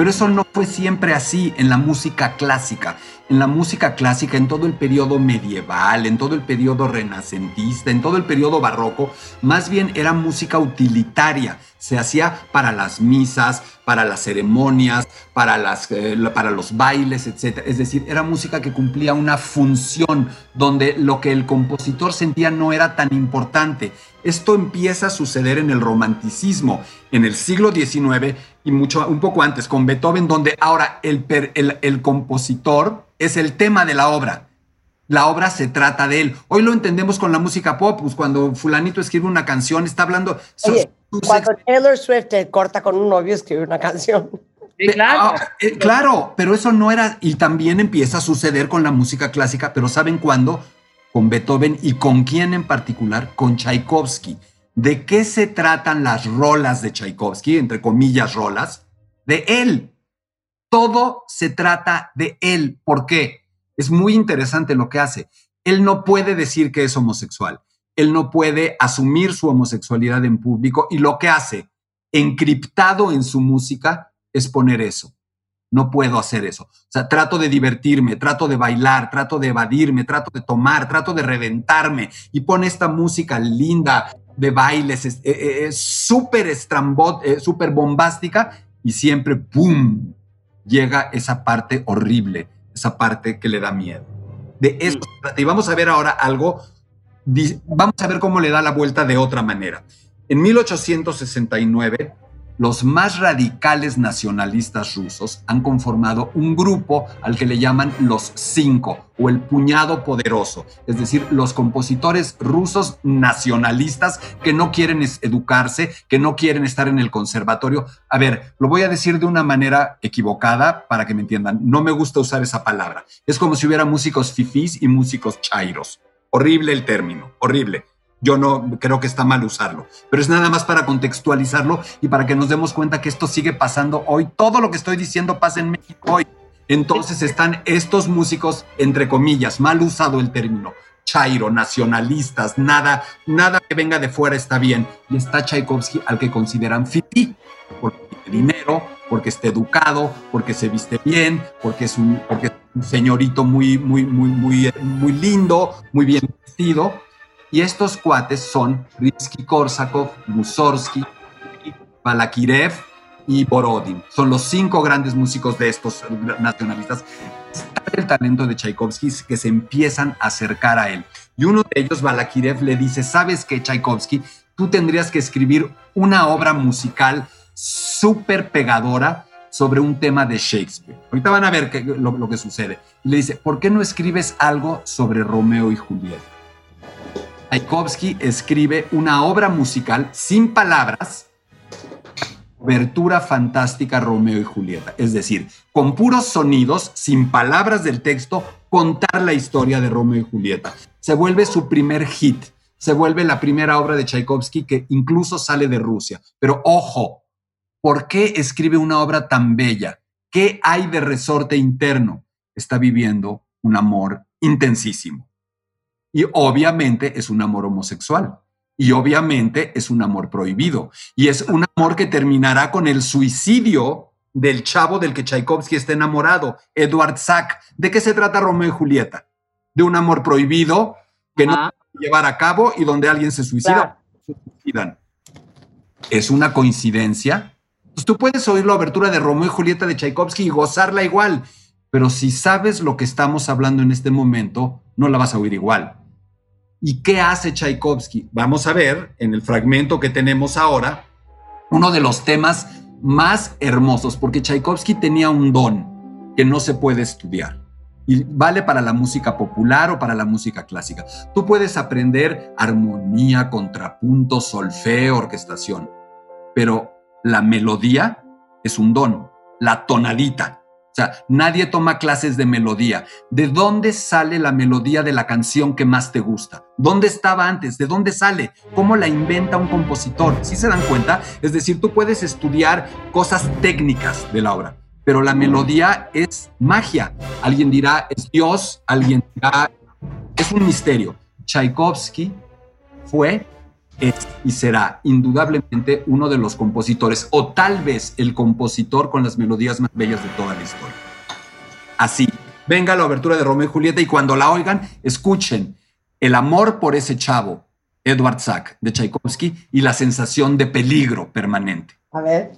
Pero eso no fue siempre así en la música clásica. En la música clásica, en todo el periodo medieval, en todo el periodo renacentista, en todo el periodo barroco, más bien era música utilitaria. Se hacía para las misas, para las ceremonias, para, las, eh, para los bailes, etc. Es decir, era música que cumplía una función donde lo que el compositor sentía no era tan importante. Esto empieza a suceder en el romanticismo, en el siglo XIX y mucho, un poco antes, con Beethoven, donde ahora el, el, compositor es el tema de la obra. La obra se trata de él. Hoy lo entendemos con la música pop, pues cuando fulanito escribe una canción, está hablando... cuando Taylor Swift corta con un novio, escribe una canción. claro. Ah, eh, claro, pero eso no era, y también empieza a suceder con la música clásica, pero ¿saben cuándo? Con Beethoven y con quién en particular? Con Tchaikovsky. ¿De qué se tratan las rolas de Tchaikovsky, entre comillas rolas? De él. Todo se trata de él. ¿Por qué? Es muy interesante lo que hace. Él no puede decir que es homosexual. Él no puede asumir su homosexualidad en público y lo que hace, encriptado en su música, es poner eso. No puedo hacer eso. O sea, trato de divertirme, trato de bailar, trato de evadirme, trato de tomar, trato de reventarme y pone esta música linda, de bailes, es eh, eh, súper estrambot, eh, súper bombástica y siempre, ¡pum!, llega esa parte horrible, esa parte que le da miedo. De eso Y vamos a ver ahora algo, vamos a ver cómo le da la vuelta de otra manera. En 1869, los más radicales nacionalistas rusos han conformado un grupo al que le llaman los cinco o el puñado poderoso, es decir, los compositores rusos nacionalistas que no quieren educarse, que no quieren estar en el conservatorio. A ver, lo voy a decir de una manera equivocada para que me entiendan. No me gusta usar esa palabra. Es como si hubiera músicos fifís y músicos chairos. Horrible el término, horrible. Yo no creo que está mal usarlo, pero es nada más para contextualizarlo y para que nos demos cuenta que esto sigue pasando hoy. Todo lo que estoy diciendo pasa en México hoy. Entonces están estos músicos, entre comillas, mal usado el término, chairo, nacionalistas, nada, nada que venga de fuera está bien. Y está Tchaikovsky al que consideran fiti, porque tiene dinero, porque está educado, porque se viste bien, porque es un, porque es un señorito muy, muy, muy, muy, muy lindo, muy bien vestido y estos cuates son Rimsky-Korsakov, Mussorgsky, Balakirev y Borodin. Son los cinco grandes músicos de estos nacionalistas. El talento de Tchaikovsky que se empiezan a acercar a él. Y uno de ellos, Balakirev, le dice, ¿sabes qué, Tchaikovsky? Tú tendrías que escribir una obra musical súper pegadora sobre un tema de Shakespeare. Ahorita van a ver lo, lo que sucede. Le dice, ¿por qué no escribes algo sobre Romeo y Julieta? Tchaikovsky escribe una obra musical sin palabras, Abertura fantástica Romeo y Julieta. Es decir, con puros sonidos, sin palabras del texto, contar la historia de Romeo y Julieta. Se vuelve su primer hit, se vuelve la primera obra de Tchaikovsky que incluso sale de Rusia. Pero ojo, ¿por qué escribe una obra tan bella? ¿Qué hay de resorte interno? Está viviendo un amor intensísimo. Y obviamente es un amor homosexual. Y obviamente es un amor prohibido. Y es un amor que terminará con el suicidio del chavo del que Tchaikovsky está enamorado, Edward Sack. ¿De qué se trata Romeo y Julieta? De un amor prohibido que no ah. puede llevar a cabo y donde alguien se suicida. ¿Es una coincidencia? Pues tú puedes oír la abertura de Romeo y Julieta de Tchaikovsky y gozarla igual, pero si sabes lo que estamos hablando en este momento, no la vas a oír igual. ¿Y qué hace Tchaikovsky? Vamos a ver en el fragmento que tenemos ahora uno de los temas más hermosos, porque Tchaikovsky tenía un don que no se puede estudiar. Y vale para la música popular o para la música clásica. Tú puedes aprender armonía, contrapunto, solfeo, orquestación, pero la melodía es un don, la tonadita, o sea, nadie toma clases de melodía. ¿De dónde sale la melodía de la canción que más te gusta? ¿Dónde estaba antes? ¿De dónde sale? ¿Cómo la inventa un compositor? ¿Sí se dan cuenta? Es decir, tú puedes estudiar cosas técnicas de la obra, pero la melodía es magia. Alguien dirá, es Dios, alguien dirá, es un misterio. Tchaikovsky fue es y será indudablemente uno de los compositores, o tal vez el compositor con las melodías más bellas de toda la historia. Así, venga la abertura de Romeo y Julieta y cuando la oigan, escuchen el amor por ese chavo, Edward Sack, de Tchaikovsky, y la sensación de peligro permanente. A ver.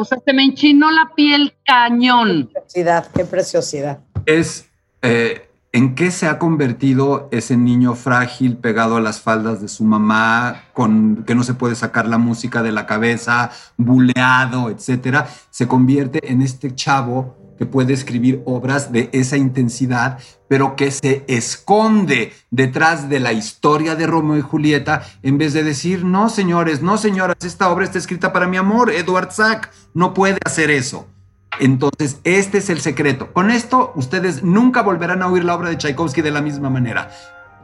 O sea, se me enchinó la piel cañón. Qué preciosidad, qué preciosidad. Es eh, en qué se ha convertido ese niño frágil pegado a las faldas de su mamá, con que no se puede sacar la música de la cabeza, buleado, etcétera. Se convierte en este chavo que puede escribir obras de esa intensidad, pero que se esconde detrás de la historia de Romeo y Julieta, en vez de decir, no señores, no señoras, esta obra está escrita para mi amor, Edward Sack no puede hacer eso. Entonces, este es el secreto. Con esto, ustedes nunca volverán a oír la obra de Tchaikovsky de la misma manera.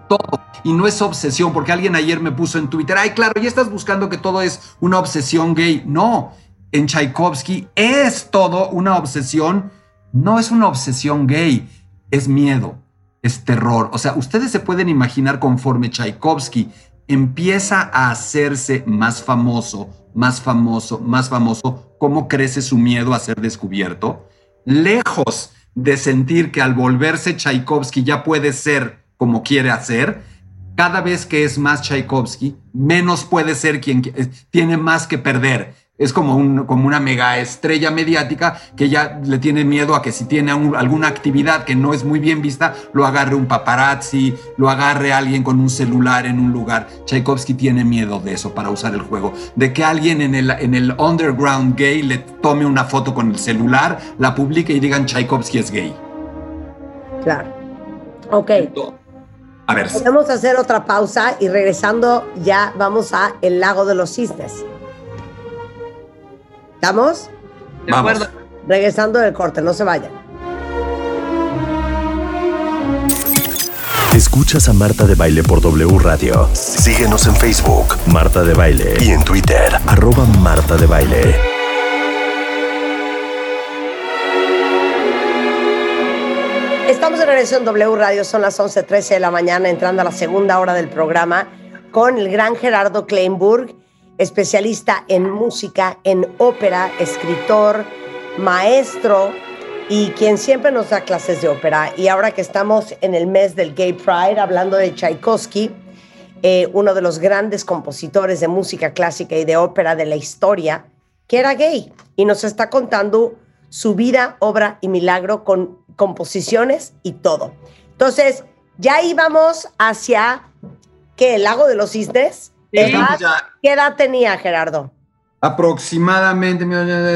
Todo. Y no es obsesión, porque alguien ayer me puso en Twitter, ay, claro, ya estás buscando que todo es una obsesión gay. No, en Tchaikovsky es todo una obsesión no es una obsesión gay, es miedo, es terror. O sea, ustedes se pueden imaginar conforme Tchaikovsky empieza a hacerse más famoso, más famoso, más famoso, cómo crece su miedo a ser descubierto. Lejos de sentir que al volverse Tchaikovsky ya puede ser como quiere hacer, cada vez que es más Tchaikovsky, menos puede ser quien tiene más que perder es como, un, como una mega estrella mediática que ya le tiene miedo a que si tiene alguna actividad que no es muy bien vista, lo agarre un paparazzi, lo agarre alguien con un celular en un lugar. Tchaikovsky tiene miedo de eso para usar el juego, de que alguien en el, en el underground gay le tome una foto con el celular, la publique y digan Tchaikovsky es gay. Claro. Ok. A ver. Podemos hacer otra pausa y regresando ya vamos a El Lago de los Cisnes. ¿Estamos? De acuerdo. Regresando del corte, no se vayan. Escuchas a Marta de Baile por W Radio. Síguenos en Facebook, Marta de Baile. Y en Twitter, arroba Marta de Baile. Estamos en regreso en W Radio, son las 11.13 de la mañana, entrando a la segunda hora del programa con el gran Gerardo Kleinburg especialista en música, en ópera, escritor, maestro y quien siempre nos da clases de ópera. Y ahora que estamos en el mes del Gay Pride, hablando de Tchaikovsky, eh, uno de los grandes compositores de música clásica y de ópera de la historia, que era gay y nos está contando su vida, obra y milagro con composiciones y todo. Entonces, ya íbamos hacia, ¿qué? ¿El lago de los cisnes? ¿Qué edad tenía Gerardo? Aproximadamente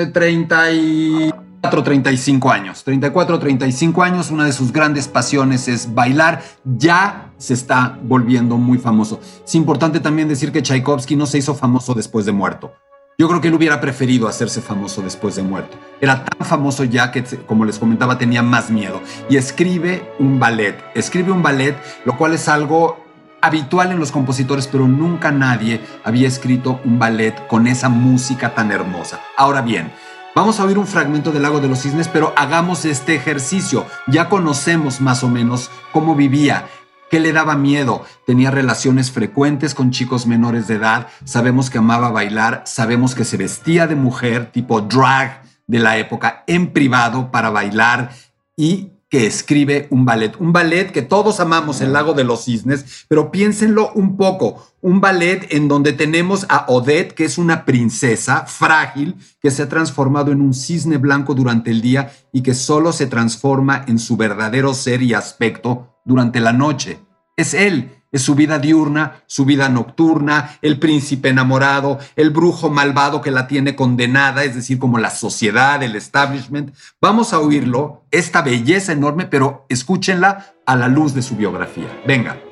34, 35 años. 34, 35 años, una de sus grandes pasiones es bailar. Ya se está volviendo muy famoso. Es importante también decir que Tchaikovsky no se hizo famoso después de muerto. Yo creo que él hubiera preferido hacerse famoso después de muerto. Era tan famoso ya que, como les comentaba, tenía más miedo. Y escribe un ballet. Escribe un ballet, lo cual es algo habitual en los compositores, pero nunca nadie había escrito un ballet con esa música tan hermosa. Ahora bien, Vamos a oír un fragmento del Lago de los Cisnes, pero hagamos este ejercicio. Ya conocemos más o menos cómo vivía. ¿Qué le daba miedo? Tenía relaciones frecuentes con chicos menores de edad, sabemos que amaba bailar, sabemos que se vestía de mujer, tipo drag de la época, en privado para bailar y que escribe un ballet. Un ballet que todos amamos, El Lago de los Cisnes, pero piénsenlo un poco. Un ballet en donde tenemos a Odette, que es una princesa frágil, que se ha transformado en un cisne blanco durante el día y que solo se transforma en su verdadero ser y aspecto durante la noche. Es él, es su vida diurna, su vida nocturna, el príncipe enamorado, el brujo malvado que la tiene condenada, es decir, como la sociedad, el establishment. Vamos a oírlo, esta belleza enorme, pero escúchenla a la luz de su biografía. Venga.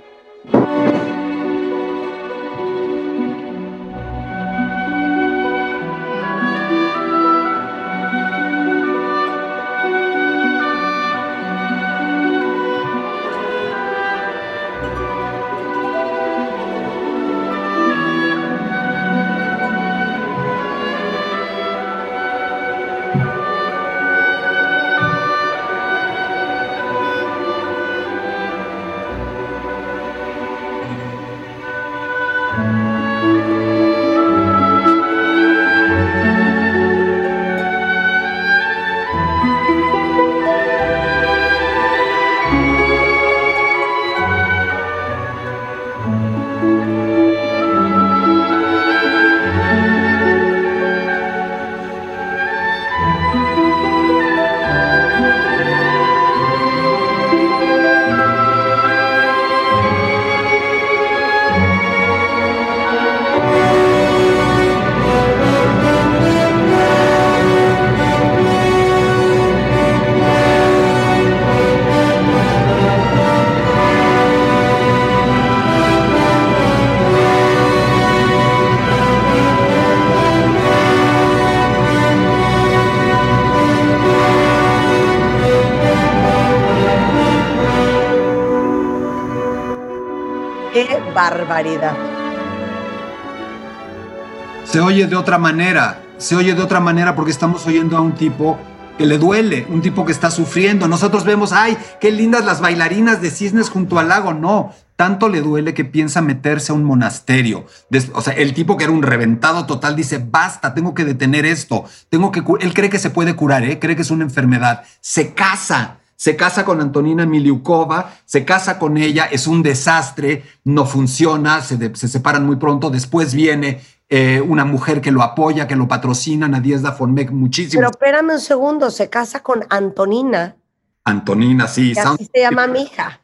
Se oye de otra manera, se oye de otra manera porque estamos oyendo a un tipo que le duele, un tipo que está sufriendo. Nosotros vemos, ay, qué lindas las bailarinas de cisnes junto al lago. No, tanto le duele que piensa meterse a un monasterio. O sea, el tipo que era un reventado total dice, basta, tengo que detener esto. Tengo que él cree que se puede curar, ¿eh? cree que es una enfermedad. Se casa se casa con Antonina Miliukova, se casa con ella, es un desastre, no funciona, se, separan muy pronto, después viene eh, una mujer que lo apoya, que lo patrocina, Nadia Fonmek muchísimo. Pero espérame un segundo, se casa con Antonina. Antonina, sí. así se llama mi hija.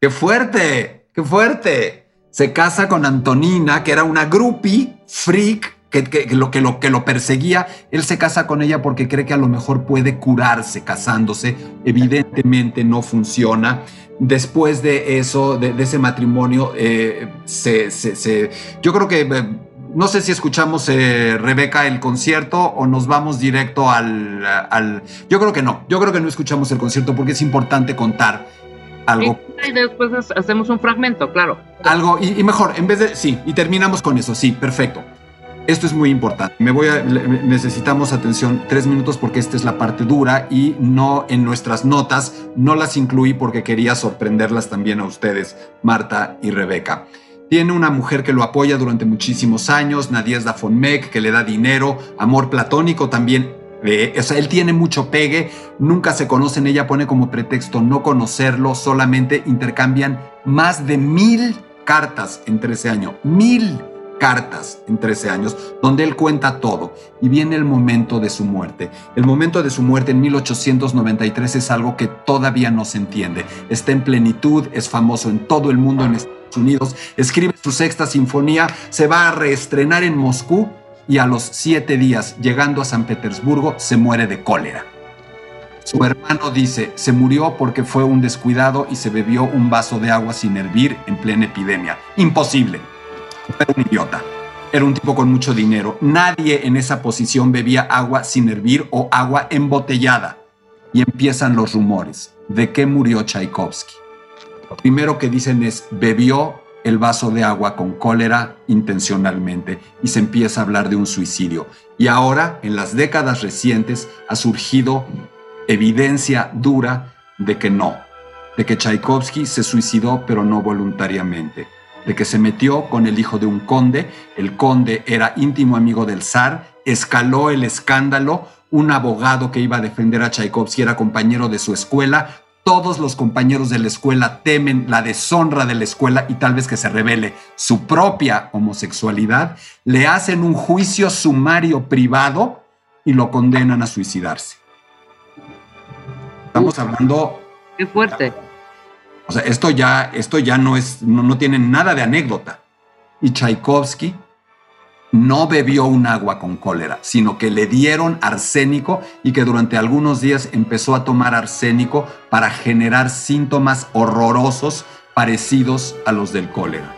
¡Qué fuerte! ¡Qué fuerte! Se casa con Antonina, que era una groupie, freak, que, lo, que, lo, que lo perseguía, él se casa con ella porque cree que a lo mejor puede curarse casándose. Evidentemente no funciona. Después de eso, de, ese matrimonio, eh, se, se, yo creo que, eh, no sé si escuchamos, eh, Rebeca, el concierto o nos vamos directo al, al... Yo creo que no, yo creo que no escuchamos el concierto porque es importante contar algo. Y después hacemos un fragmento, claro. Algo, y, y mejor, en vez de, sí, y terminamos con eso, sí, perfecto. Esto es muy importante. Me voy a, necesitamos atención tres minutos porque esta es la parte dura y no en nuestras notas, no las incluí porque quería sorprenderlas también a ustedes, Marta y Rebeca. Tiene una mujer que lo apoya durante muchísimos años, Nadia Dafonmek, que le da dinero, amor platónico también. o sea, él tiene mucho pegue, nunca se conocen, ella pone como pretexto no conocerlo, solamente intercambian más de mil cartas en 13 años. Mil cartas en 13 años, donde él cuenta todo y viene el momento de su muerte. El momento de su muerte en 1893 es algo que todavía no se entiende. Está en plenitud, es famoso en todo el mundo, en Estados Unidos, escribe su sexta sinfonía, se va a reestrenar en Moscú y a los siete días, llegando a San Petersburgo, se muere de cólera. Su hermano dice, se murió porque fue un descuidado y se bebió un vaso de agua sin hervir en plena epidemia. Imposible. Era un idiota. Era un tipo con mucho dinero. Nadie en esa posición bebía agua sin hervir o agua embotellada. Y empiezan los rumores. ¿De qué murió Tchaikovsky? Lo primero que dicen es, bebió el vaso de agua con cólera intencionalmente y se empieza a hablar de un suicidio. Y ahora, en las décadas recientes, ha surgido evidencia dura de que no, de que Tchaikovsky se suicidó pero no voluntariamente, de que se metió con el hijo de un conde, el conde era íntimo amigo del zar, escaló el escándalo, un abogado que iba a defender a Tchaikovsky era compañero de su escuela, todos los compañeros de la escuela temen la deshonra de la escuela y tal vez que se revele su propia homosexualidad, le hacen un juicio sumario privado y lo condenan a suicidarse. Estamos hablando... Qué fuerte. O sea, esto ya, esto ya no es, no, no tiene nada de anécdota. Y Tchaikovsky no bebió un agua con cólera, sino que le dieron arsénico y que durante algunos días empezó a tomar arsénico para generar síntomas horrorosos parecidos a los del cólera.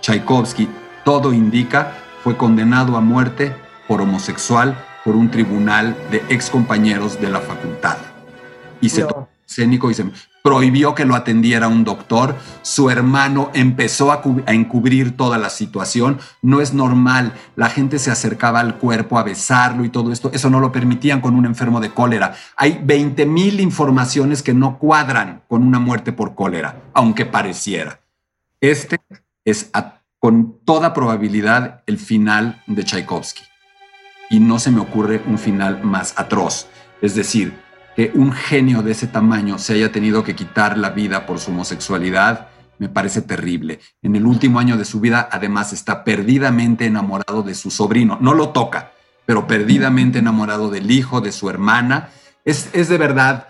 Tchaikovsky, todo indica, fue condenado a muerte por homosexual por un tribunal de excompañeros de la facultad. Y se tomó arsénico y prohibió que lo atendiera un doctor, su hermano empezó a, encubrir toda la situación, no es normal, la gente se acercaba al cuerpo a besarlo y todo esto, eso no lo permitían con un enfermo de cólera. Hay 20 mil informaciones que no cuadran con una muerte por cólera, aunque pareciera. Este es con toda probabilidad el final de Tchaikovsky. Y no se me ocurre un final más atroz. Es decir, que un genio de ese tamaño se haya tenido que quitar la vida por su homosexualidad me parece terrible. En el último año de su vida, además, está perdidamente enamorado de su sobrino. No lo toca, pero perdidamente enamorado del hijo, de su hermana. Es, es de verdad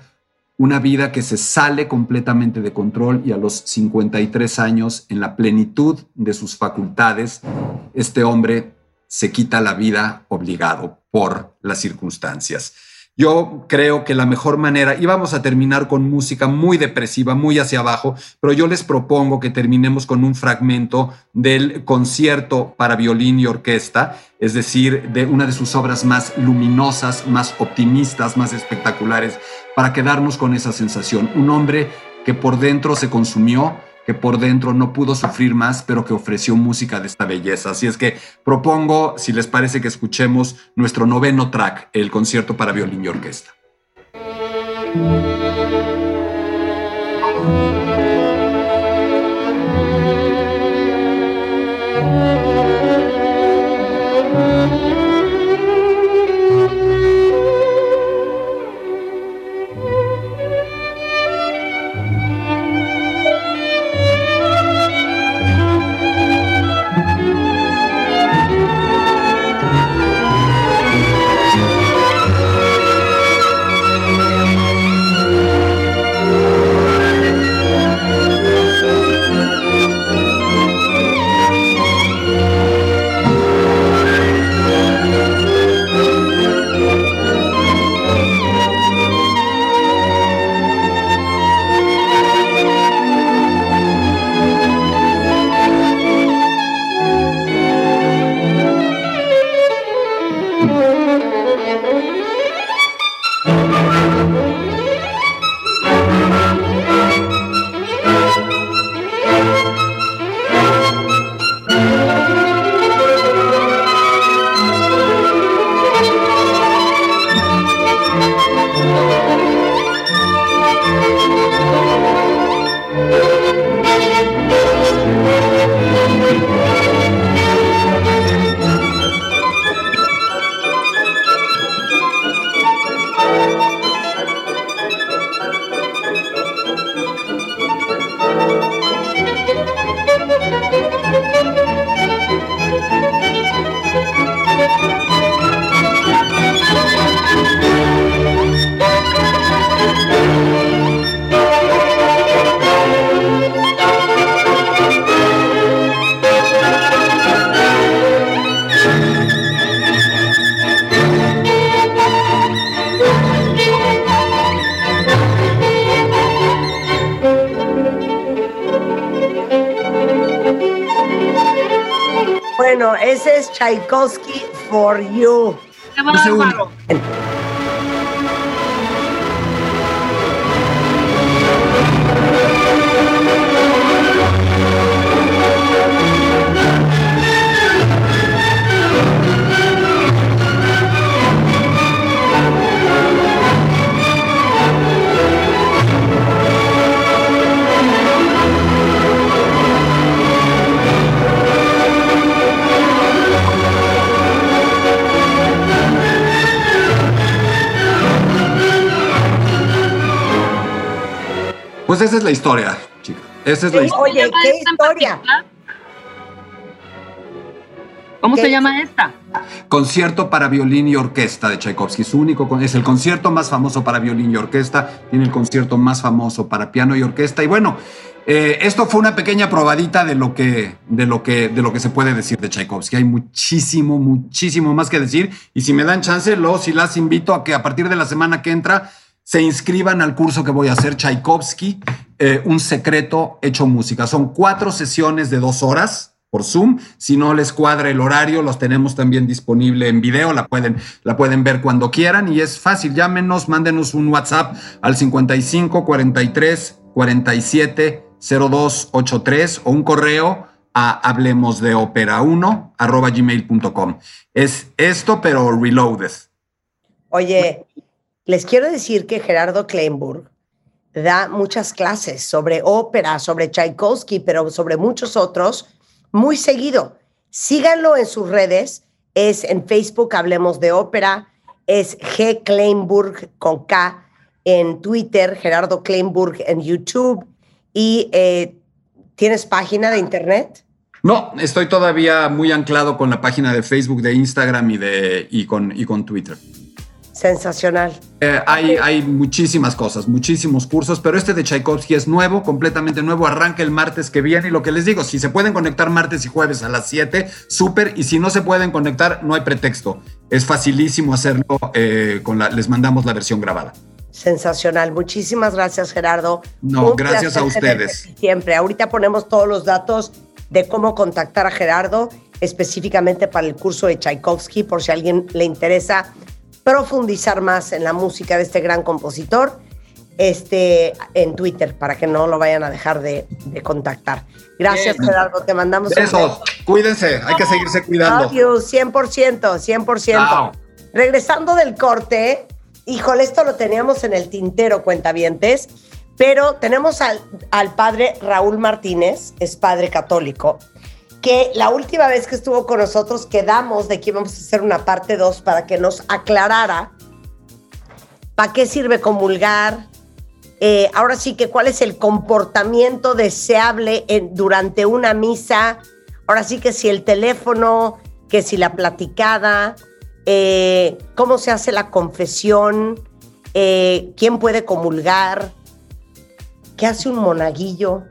una vida que se sale completamente de control y a los 53 años, en la plenitud de sus facultades, este hombre se quita la vida obligado por las circunstancias. Yo creo que la mejor manera, y vamos a terminar con música muy depresiva, muy hacia abajo, pero yo les propongo que terminemos con un fragmento del concierto para violín y orquesta, es decir, de una de sus obras más luminosas, más optimistas, más espectaculares, para quedarnos con esa sensación. Un hombre que por dentro se consumió, que por dentro no pudo sufrir más, pero que ofreció música de esta belleza. Así es que propongo, si les parece, que escuchemos nuestro noveno track, el concierto para violín y orquesta. Tchaikovsky for you. Pues esa es la historia, chica. Esa es la historia. Oye, ¿qué historia? ¿Cómo se llama esta? Concierto para violín y orquesta de Tchaikovsky. Su único es el concierto más famoso para violín y orquesta. Tiene el concierto más famoso para piano y orquesta. Y bueno, eh, esto fue una pequeña probadita de lo, que, de, lo que, de lo que se puede decir de Tchaikovsky. Hay muchísimo, muchísimo más que decir. Y si me dan chance, los y las invito a que a partir de la semana que entra se inscriban al curso que voy a hacer, Tchaikovsky, eh, un secreto hecho música. Son cuatro sesiones de dos horas por Zoom. Si no les cuadra el horario, los tenemos también disponible en video, la pueden, la pueden ver cuando quieran y es fácil. Llámenos, mándenos un WhatsApp al 55 43 47 0283 o un correo a hablemos de ópera 1 arroba gmail.com. Es esto, pero reloaded. Oye, les quiero decir que Gerardo Kleinburg da muchas clases sobre ópera, sobre Tchaikovsky, pero sobre muchos otros muy seguido. Síganlo en sus redes. Es en Facebook Hablemos de Ópera. Es G. Kleinburg con K en Twitter, Gerardo Kleinburg en YouTube. ¿Y eh, tienes página de internet? No, estoy todavía muy anclado con la página de Facebook, de Instagram y, de, y, con, y con Twitter. Sensacional. Eh, hay, hay muchísimas cosas, muchísimos cursos, pero este de Tchaikovsky es nuevo, completamente nuevo. Arranca el martes que viene y lo que les digo, si se pueden conectar martes y jueves a las 7, súper. Y si no se pueden conectar, no hay pretexto. Es facilísimo hacerlo. Eh, con la, les mandamos la versión grabada. Sensacional. Muchísimas gracias, Gerardo. No, gracias a ustedes. Siempre. Ahorita ponemos todos los datos de cómo contactar a Gerardo específicamente para el curso de Tchaikovsky, por si a alguien le interesa profundizar más en la música de este gran compositor este, en Twitter para que no lo vayan a dejar de, contactar. Gracias, Gerardo. Te mandamos Besos. Cuídense. Hay que seguirse cuidando. 100%, 100%. Regresando del corte, híjole, esto lo teníamos en el tintero, cuentavientes, pero tenemos al, al padre Raúl Martínez, es padre católico, que la última vez que estuvo con nosotros quedamos de que íbamos a hacer una parte 2 para que nos aclarara para qué sirve comulgar, eh, ahora sí que cuál es el comportamiento deseable durante una misa, ahora sí que si el teléfono, que si la platicada, eh, cómo se hace la confesión, eh, quién puede comulgar, qué hace un monaguillo.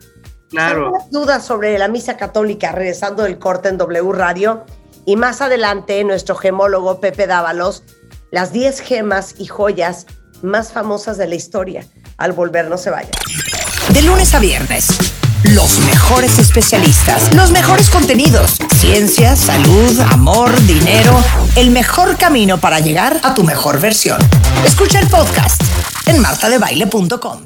Claro. dudas sobre la misa católica regresando del corte en W Radio y más adelante nuestro gemólogo Pepe Dávalos, las 10 gemas y joyas más famosas de la historia. Al volver no se vaya. De lunes a viernes, los mejores especialistas, los mejores contenidos, ciencia, salud, amor, dinero, el mejor camino para llegar a tu mejor versión. Escucha el podcast en martadebaile.com.